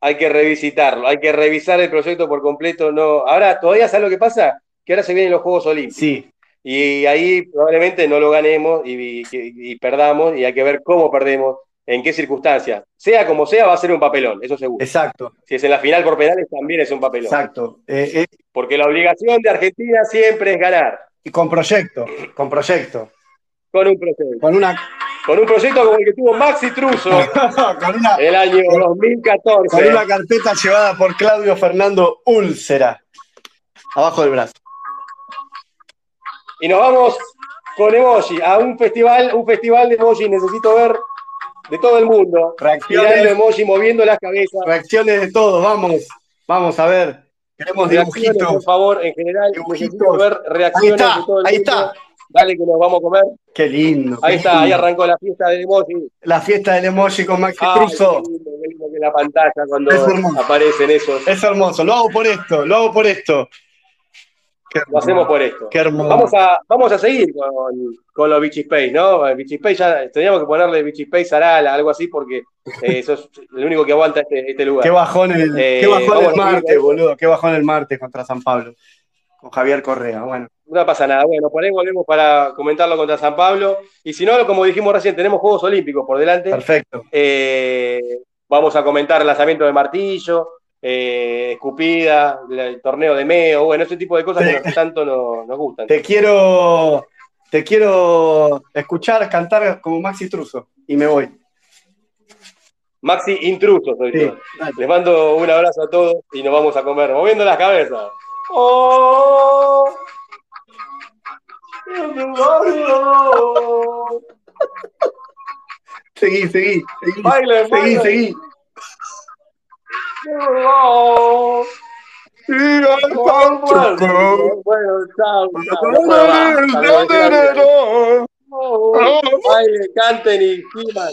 hay que revisitarlo, hay que revisar el proyecto por completo. No, ahora, todavía sabes lo que pasa, que ahora se vienen los Juegos Olímpicos. Sí, Y ahí probablemente no lo ganemos y, y- y perdamos, y hay que ver cómo perdemos, en qué circunstancias. Sea como sea, va a ser un papelón, eso seguro. exacto, Si es en la final por penales, también es un papelón. exacto. Eh, eh, Porque la obligación de Argentina siempre es ganar, y con proyecto, con proyecto, con un proyecto. con una, Con un proyecto como el que tuvo Maxi Truso con una, el año con 2014. una carpeta llevada por Claudio Fernando Úlcera, abajo del brazo. Y nos vamos con emoji a un festival, un festival de emoji. Necesito ver de todo el mundo. Tirando Reacciones, emoji, moviendo las cabezas. reacciones de todos, vamos, vamos a ver. Queremos Reacciones, por dibujitos. favor, en general. Dibujitos. Ver Ahí reacciones está, de todo el ahí mundo. está. Dale que nos vamos a comer. Qué lindo. Ahí qué está, ahí arrancó la fiesta del emoji. La fiesta del emoji con Maxi Ay, Truso. qué lindo, qué lindo que la pantalla cuando Es aparecen esos. Es hermoso. Lo hago por esto, lo hago por esto. Lo hacemos por esto. Qué hermoso. Vamos a, vamos a seguir con, con los Beachy Space, ¿no? El Beachy Space ya teníamos que ponerle Beachy Space Arala, algo así, porque eh, eso es el único que aguanta este, este lugar. Qué bajón el, Eh, qué bajón el martes, boludo. Qué bajón el martes contra San Pablo. Con Javier Correa. Bueno, No pasa nada. Bueno, por ahí volvemos para comentarlo contra San Pablo. Y si no, como dijimos recién, tenemos Juegos Olímpicos por delante. perfecto. Eh, vamos a comentar el lanzamiento de martillo, eh, escupida, el torneo de meo, bueno, ese tipo de cosas que nos- tanto nos, nos gustan. Te quiero, te quiero escuchar cantar como Maxi Truso. Y me voy. Maxi Intruso, soy Sí, yo. Les mando un abrazo a todos y nos vamos a comer moviendo las cabezas. ¡Oh! Seguí, seguí, seguí. Bailen, Seguí, bailen. seguí. ¡Oh! Bueno, chao. chao. Bailen, canten y giman.